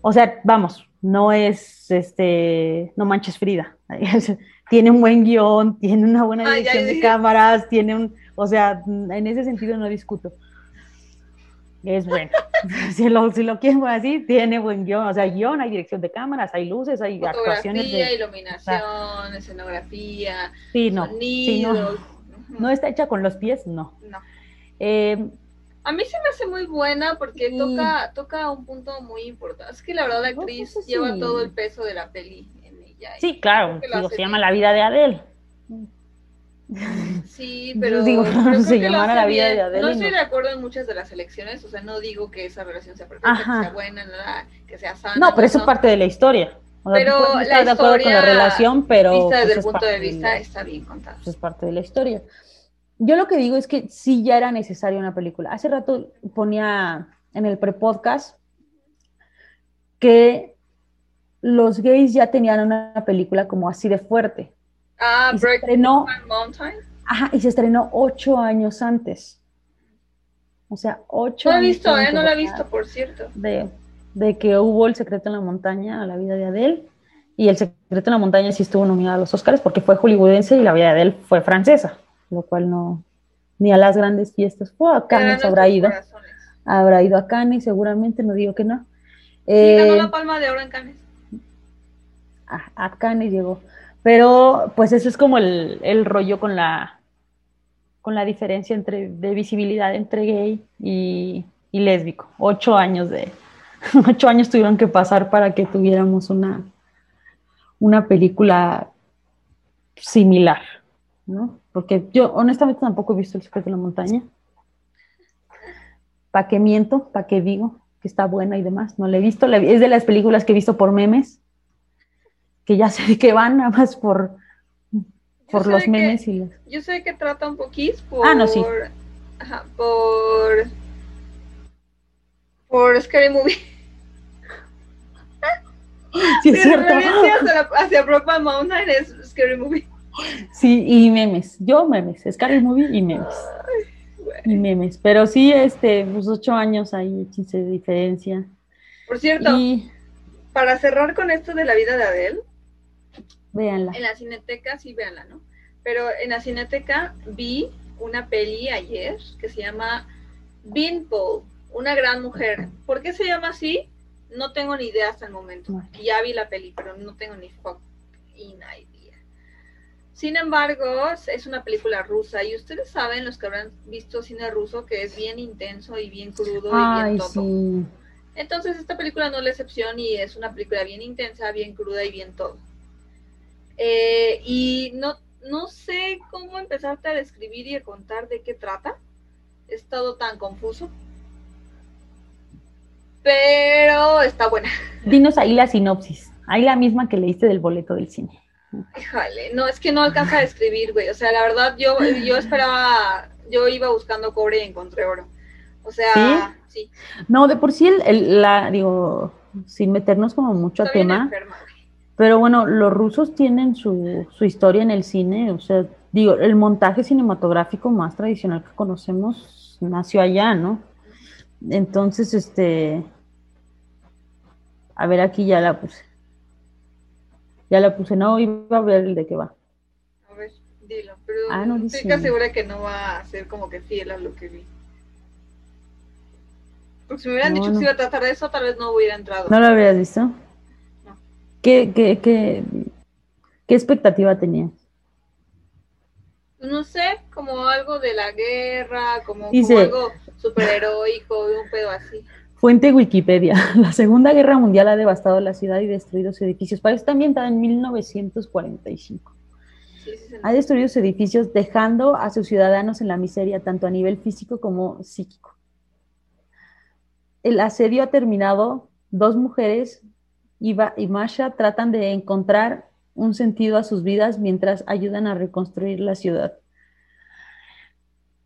o sea, vamos, no es este, no manches Frida. [LAUGHS] tiene un buen guion, tiene una buena dirección de cámaras, tiene un, o sea, en ese sentido no discuto es bueno. [LAUGHS] si, lo, si lo quieren así, tiene buen guion. O sea, guion, hay dirección de cámaras, hay luces, hay actuaciones. De, iluminación, escenografía, sí, no, no, está hecha con los pies, no. No. Eh, a mí se me hace muy buena porque toca, toca un punto muy importante. Es que la verdad la actriz lleva todo el peso de la peli en ella. Sí, claro, se llama La vida de Adele. Sí, pero [LAUGHS] digo, se llamara la vida de Adele. No estoy de acuerdo en muchas de las elecciones, o sea, no digo que esa relación sea perfecta, que sea buena, nada, que sea sana. No, pero eso es parte de la historia. pero la de acuerdo con la relación, pero vista desde pues, el punto de vista está bien contada. Pues, es parte de la historia. Yo lo que digo es que sí ya era necesaria una película. Hace rato ponía en el pre-podcast que los gays ya tenían una película como así de fuerte. Ah, Mountain. Ajá, y se estrenó ocho años antes. O sea, ocho no años. No he visto, eh, no la he visto, por cierto. De, de, que hubo El secreto en la montaña a la vida de Adele. Y El secreto en la montaña sí estuvo nominada a los Oscars porque fue hollywoodense y la vida de Adele fue francesa. Lo cual no. Ni a las grandes fiestas fue. A Cannes habrá ido. Habrá ido a Cannes, seguramente, no digo que no. Eh, ganó la palma de oro en Cannes. A, a Cannes llegó. Pero pues eso es como el, rollo con la, con la diferencia entre, de visibilidad entre gay y, lésbico. Ocho años de, [LAUGHS] ocho años tuvieron que pasar para que tuviéramos una, una película similar, ¿no? Porque yo honestamente tampoco he visto El secreto de la montaña. ¿Para qué miento? ¿Para qué digo? Que está buena y demás. No la he visto. Es de las películas que he visto por memes que ya [LAUGHS] sé que van nada más por, por los memes y los... Yo sé que trata un poquito por... Ah, no, sí. Ajá, por... Por Scary Movie. Sí, es cierto. Hacia, hacia Brokeback Mountain es Scary Movie. Sí, y memes. Yo memes. Scary Movie y memes. Y memes. Pero sí, este, pues ocho años ahí, 15 de diferencia. Por cierto, para cerrar con esto de la vida de Adele, Véanla. En la cineteca, sí, véanla, ¿no? Pero en la cineteca vi una peli ayer que se llama Beanpole, una gran mujer. ¿Por qué se llama así? No tengo ni idea hasta el momento. Ya vi la peli, pero no tengo ni fucking idea. Sin embargo, es una película rusa y ustedes saben, los que habrán visto cine ruso, que es bien intenso y bien crudo y bien todo. Entonces, esta película no es la excepción y es una película bien intensa, bien cruda y bien todo. Eh, y no, no sé cómo empezarte a describir y a contar de qué trata. He estado tan confuso. Pero está buena. Dinos ahí la sinopsis. Ahí la misma que leíste del boleto del cine. Híjole, no, es que no alcanza a escribir, güey. O sea, la verdad, yo, yo esperaba, yo iba buscando cobre y encontré oro. O sea, sí. No, de por sí, el, la, digo, sin meternos como mucho a tema. pero bueno, los rusos tienen su, su historia en el cine, o sea, digo, el montaje cinematográfico más tradicional que conocemos nació allá, ¿no? Entonces, este, a ver, aquí ya la puse. Ya la puse, no, iba a ver el de qué va. A ver, dilo, pero ah, no, estoy casi segura que no va a ser como que fiel a lo que vi. Porque si me hubieran dicho que se iba a tratar de eso, tal vez no hubiera entrado. ¿No lo habrías visto? No. ¿Qué, qué, qué, qué expectativa tenías? no sé, como algo de la guerra, como, algo superheroico, un pedo así. Fuente Wikipedia. [LAUGHS] La Segunda Guerra Mundial ha devastado la ciudad y destruido sus edificios. Para eso también está en 1945. ha destruido sus edificios, dejando a sus ciudadanos en la miseria, tanto a nivel físico como psíquico. El asedio ha terminado. Dos mujeres, Iva y Masha, tratan de encontrar un sentido a sus vidas mientras ayudan a reconstruir la ciudad.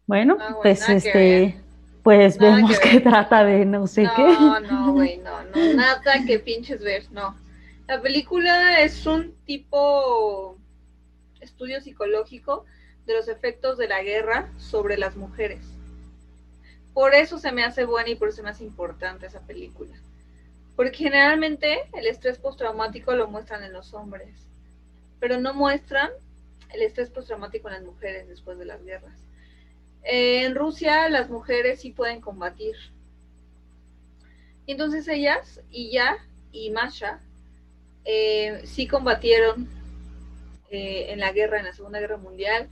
Bueno, ah, pues este, pues vemos que, trata de no sé qué. No, no, güey, no, no, nada que pinches ver, no. La película es un tipo estudio psicológico de los efectos de la guerra sobre las mujeres. Por eso se me hace buena y por eso se me hace importante esa película. Porque generalmente el estrés postraumático lo muestran en los hombres pero no muestran el estrés postraumático en las mujeres después de las guerras. En Rusia las mujeres sí pueden combatir. Entonces ellas, y ya, y Masha, eh, sí combatieron eh, en la guerra, en la Segunda Guerra Mundial,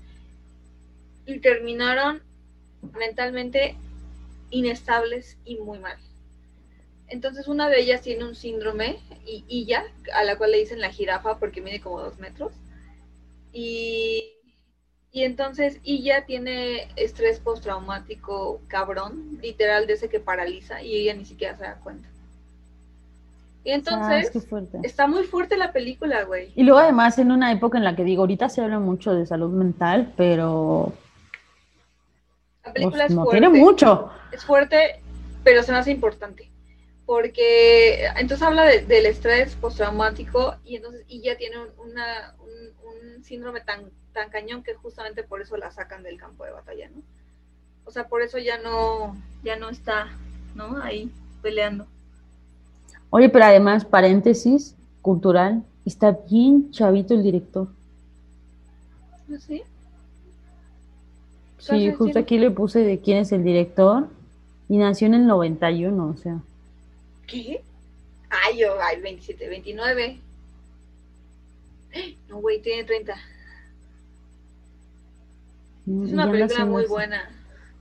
y terminaron mentalmente inestables y muy mal. Entonces una de ellas tiene un síndrome, y, ya, a la cual le dicen la jirafa porque mide como dos metros. Y, y entonces ella tiene estrés postraumático cabrón, literal de ese que paraliza, y ella ni siquiera se da cuenta. Y entonces, está muy fuerte la película, güey. Y luego además en una época en la que digo, ahorita se habla mucho de salud mental, pero... La película pues, es no tiene mucho. Es fuerte, pero se me hace importante porque entonces habla del estrés postraumático y entonces y ya tiene un, síndrome tan, tan cañón que justamente por eso la sacan del campo de batalla, ¿no? O sea, por eso ya no, ya no está, ¿no? Ahí peleando. Oye, pero además, paréntesis cultural, está bien chavito el director. ¿Ah, ¿Sí? Sí, justo aquí le puse de quién es el director y nació en el 91, o sea. ¿Qué? Ay, yo, ay, 27, 29. No, güey, tiene 30. Mm, es una película muy buena.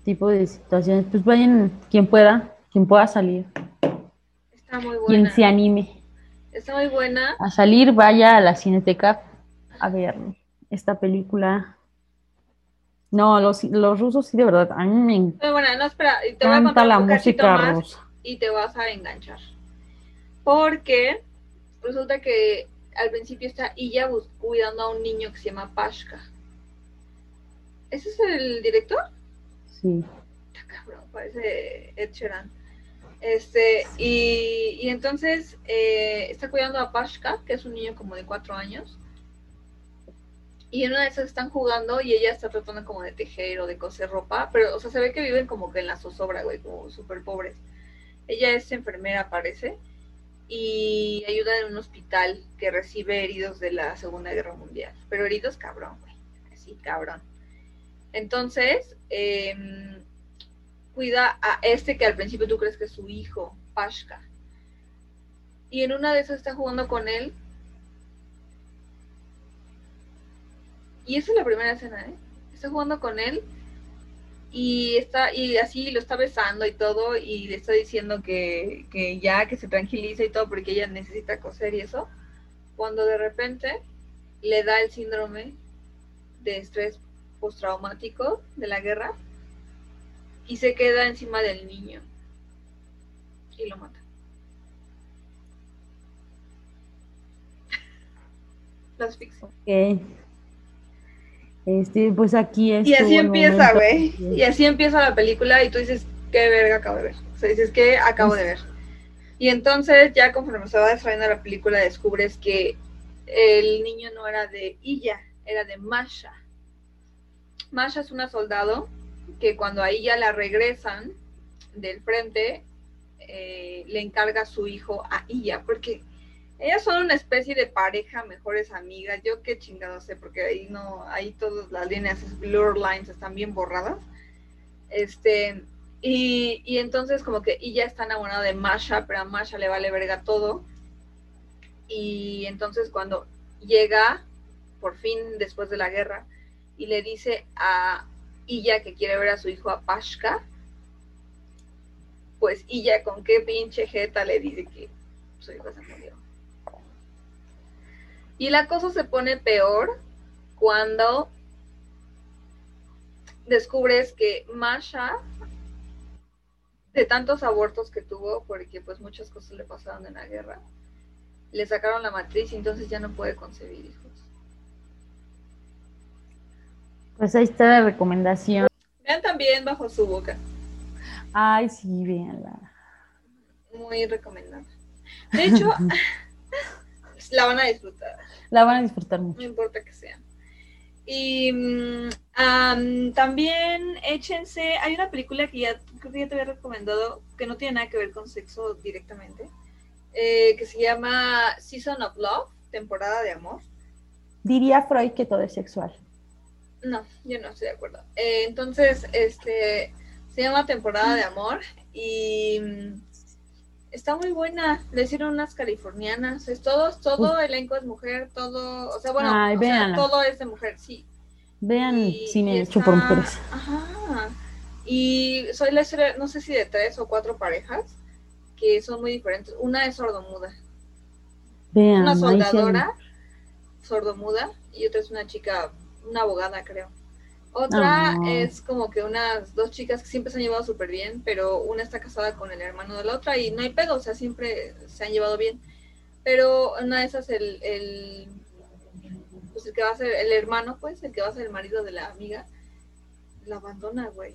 Tipo de situaciones. Pues vayan, quien pueda, quien pueda salir. Está muy buena. Quien se anime. Está muy buena. A salir, vaya a la cineteca a ver esta película. No, los, los rusos sí, de verdad. A mí me encanta. Muy buena, no, espera. Te voy a contar la música rusa y te vas a enganchar. Porque resulta que al principio está Illa cuidando a un niño que se llama Pashka. ¿Ese es el director? Sí. Está cabrón, parece Ed Sheeran. Este, y, y entonces eh, está cuidando a Pashka, que es un niño como de cuatro años. Y en una de esas están jugando y ella está tratando como de tejer o de coser ropa, pero, o sea, se ve que viven como que en la zozobra, güey, como súper pobres. Ella es enfermera, parece, y ayuda en un hospital que recibe heridos de la Segunda Guerra Mundial. Pero heridos cabrón, güey. Así, cabrón. Entonces, em, cuida a este que al principio tú crees que es su hijo, Pashka. Y en una de esas está jugando con él. Y esa es la primera escena, ¿eh? Está jugando con él y está y así lo está besando y todo y le está diciendo que, que ya que se tranquilice y todo porque ella necesita coser y eso cuando de repente le da el síndrome de estrés postraumático de la guerra y se queda encima del niño y lo mata [LAUGHS] Las ficción. Este, pues aquí es. Y así empieza, güey. Y así empieza la película y tú dices, ¿qué verga acabo de ver? O sea, dices, ¿qué acabo de ver? Y entonces, ya conforme se va desarrollando la película, descubres que el niño no era de Illa, era de Masha. Masha es una soldado que cuando a ella la regresan del frente, eh, le encarga a su hijo a Illa, porque ellas son una especie de pareja, mejores amigas. Yo qué chingado sé, porque ahí no, ahí todas las líneas, blur lines están bien borradas. Este, y, y entonces como que ella está enamorada de Masha, pero a Masha le vale verga todo. Y entonces cuando llega, por fin después de la guerra, y le dice a Illa que quiere ver a su hijo a Pashka, pues Illa con qué pinche jeta le dice que su hijo se murió. Y la cosa se pone peor cuando descubres que Masha, de tantos abortos que tuvo, porque pues muchas cosas le pasaron en la guerra, le sacaron la matriz y entonces ya no puede concebir hijos. Pues ahí está la recomendación. Vean también bajo su boca. Ay, sí, véanla. Muy recomendable. De hecho, [LAUGHS] la van a disfrutar. La van a disfrutar mucho. No importa que sea. Y mm, también échense, hay una película que ya creo que ya te había recomendado, que no tiene nada que ver con sexo directamente, eh, que se llama Season of Love, temporada de amor. Diría Freud que todo es sexual. No, yo no estoy de acuerdo. Eh, entonces, este, se llama temporada de amor y mm, está muy buena. Le hicieron unas californianas. Es todo, todo elenco es mujer, todo, o sea, bueno, todo es de mujer, sí. Vean cine hecho por mujeres. Ajá. Y soy la historia, no sé si de tres o cuatro parejas que son muy diferentes. Una es sordomuda. Vean, una soldadora sordomuda y otra es una chica, una abogada, creo. Otra ah. es como que unas dos chicas que siempre se han llevado súper bien, pero una está casada con el hermano de la otra y no hay pedo, o sea, siempre se han llevado bien. Pero una de esas, el, el, pues el que va a ser el hermano, pues, el que va a ser el marido de la amiga, la abandona, güey.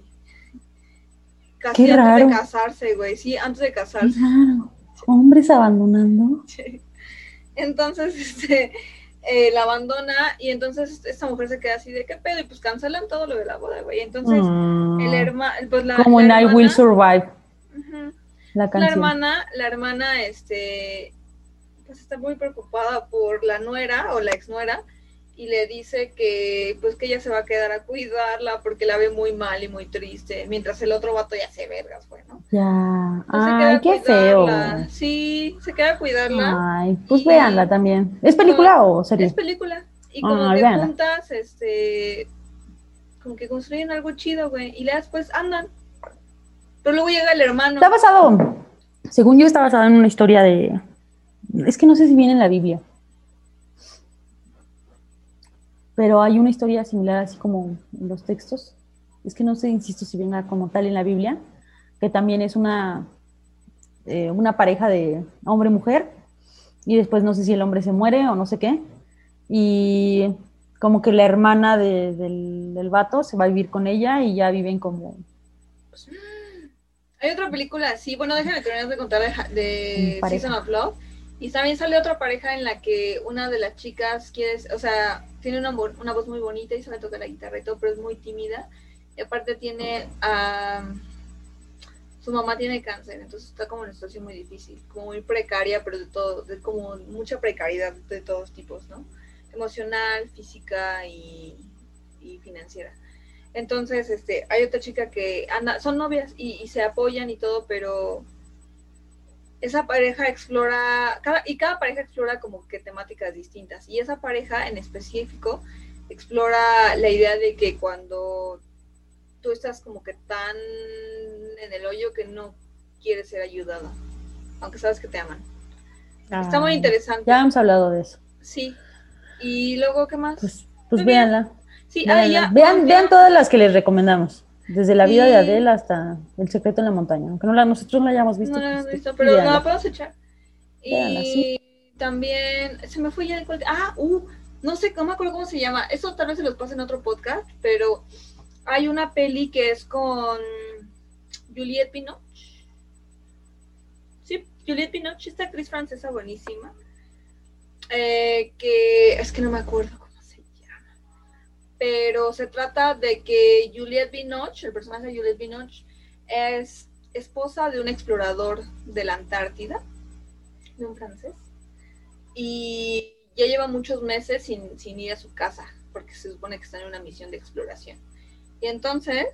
Casi antes de casarse, güey, sí, antes de casarse. Claro, hombres abandonando. [LAUGHS] Sí. Entonces, este, eh, la abandona y entonces esta mujer se queda así de qué pedo y pues cancelan todo lo de la boda, güey. Entonces, mm. el hermano, pues la... Como en I Will Survive. la, la, hermana, la hermana, este, pues está muy preocupada por la nuera o la ex nuera y le dice que pues que ella se va a quedar a cuidarla porque la ve muy mal y muy triste, mientras el otro vato ya se vergas, bueno. Ya. Ay, qué feo. Sí, se queda a cuidarla. Ay, pues véanla también. ¿Es película o serie? Es película. Y como que juntas, este, como que construyen algo chido, güey, y después andan. Pero luego llega el hermano. Está basado, según yo, está basado en una historia de, es que no sé si viene en la Biblia pero hay una historia similar así como en los textos. Es que no sé, insisto, si venga como tal en la Biblia, que también es una, eh, una pareja de hombre-mujer, y después no sé si el hombre se muere o no sé qué, y como que la hermana del, del, vato se va a vivir con ella y ya viven como... Pues, hay otra película así, bueno, déjame terminar de contar de, de Season of Love, y también sale otra pareja en la que una de las chicas quiere, o sea, tiene una, una voz muy bonita y sabe tocar la guitarra y todo, pero es muy tímida. Y aparte tiene su mamá tiene cáncer, entonces está como en una situación muy difícil, como muy precaria, pero de todo, de como mucha precariedad de todos tipos, ¿no? Emocional, física y, y financiera. Entonces, este, hay otra chica que anda, son novias y, y se apoyan y todo, pero esa pareja explora, y cada pareja explora como que temáticas distintas. Y esa pareja en específico explora la idea de que cuando tú estás como que tan en el hoyo que no quieres ser ayudada, aunque sabes que te aman. Está muy interesante. Ya hemos hablado de eso. Sí. Y luego, ¿qué más? Pues, pues véanla. Sí, ah, vean, vean todas las que les recomendamos. Desde la vida de Adele hasta El secreto en la montaña, aunque no la, nosotros no la hayamos visto. No la hemos pues, visto, pero no la podemos echar. Y también, se me fue ya de Ah, uh, no sé, no me acuerdo cómo se llama, eso tal vez se los pase en otro podcast, pero hay una peli que es con Juliette Binoche. Sí, Juliette Binoche, esta actriz francesa buenísima. Eh, que es que no me acuerdo. Pero se trata de que Juliette Binoche, el personaje de Juliette Binoche, es esposa de un explorador de la Antártida, de un francés. Y ya lleva muchos meses sin, ir a su casa, porque se supone que está en una misión de exploración. Y entonces,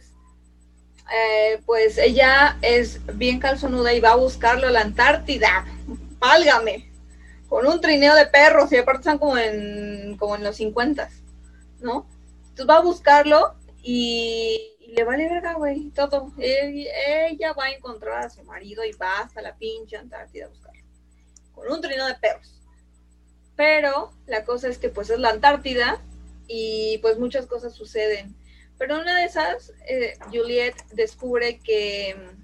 eh, pues ella es bien calzonuda y va a buscarlo a la Antártida. Válgame. Con un trineo de perros y aparte están como en, como en los 50, ¿no? Entonces va a buscarlo y, le vale verga, güey, todo. ella va a encontrar a su marido y va hasta la pinche Antártida a buscarlo. Con un trineo de perros. Pero la cosa es que pues es la Antártida y pues muchas cosas suceden pero una de esas, eh, Juliet descubre que mm,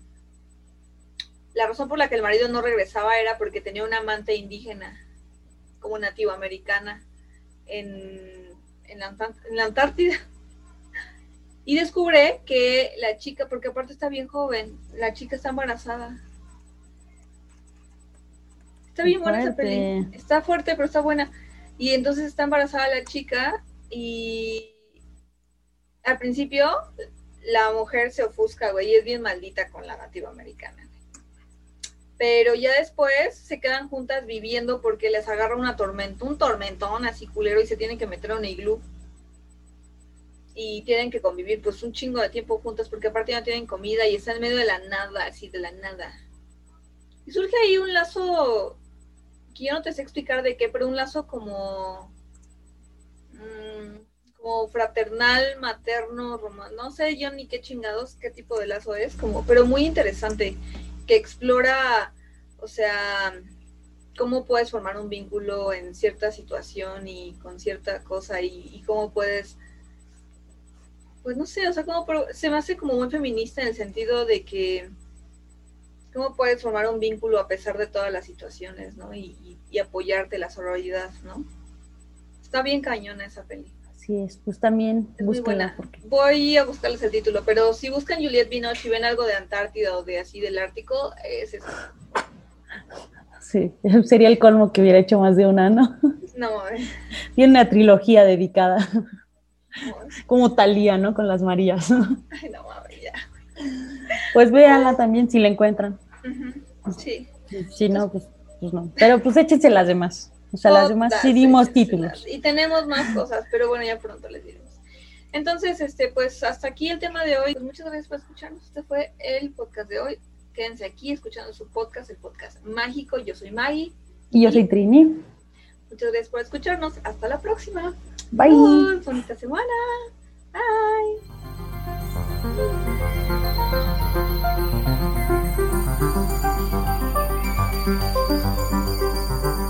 la razón por la que el marido no regresaba era porque tenía una amante indígena, como nativa americana, en, en, la, Antártida. Y descubre que la chica, porque aparte está bien joven, la chica está embarazada. Está bien buena esa peli. Está fuerte, pero está buena. Y entonces está embarazada la chica y al principio la mujer se ofusca, güey, y es bien maldita con la nativa americana. Pero ya después se quedan juntas viviendo porque les agarra una tormenta, un tormentón así culero y se tienen que meter a un iglú. Y tienen que convivir pues un chingo de tiempo juntas porque aparte no tienen comida y están en medio de la nada, así de la nada. Y surge ahí un lazo que yo no te sé explicar de qué, pero un lazo como... Mmm, como fraternal, materno, romano, no sé yo ni qué chingados, qué tipo de lazo es, como, pero muy interesante, que explora, o sea, cómo puedes formar un vínculo en cierta situación y con cierta cosa y, cómo puedes, pues no sé, o sea, cómo se me hace como muy feminista en el sentido de que cómo puedes formar un vínculo a pesar de todas las situaciones, ¿no? Y, y apoyarte la sororidad, ¿no? Está bien cañona esa película es, pues también Voy a buscarles el título, pero si buscan Juliette Binoche y ven algo de Antártida o de así del Ártico, es eso. Sí, [LAUGHS] sería el colmo que hubiera hecho más de una, ¿no? No, eh. Tiene una trilogía dedicada. [LAUGHS] Como Talía, ¿no? Con las Marías. Ay, no, ya. Pues véanla también si la encuentran. Sí. Si no, pues, pues no. [LAUGHS] Pero pues échense las demás. O sea, las demás sí dimos títulos. Y tenemos más cosas, pero bueno, ya pronto les diremos. Entonces, este, pues hasta aquí el tema de hoy. Pues muchas gracias por escucharnos. Este fue el podcast de hoy. Quédense aquí escuchando su podcast, el podcast mágico. Yo soy Maggie. Y yo soy Trini. Muchas gracias por escucharnos. Hasta la próxima. Bye. bonita semana. Bye.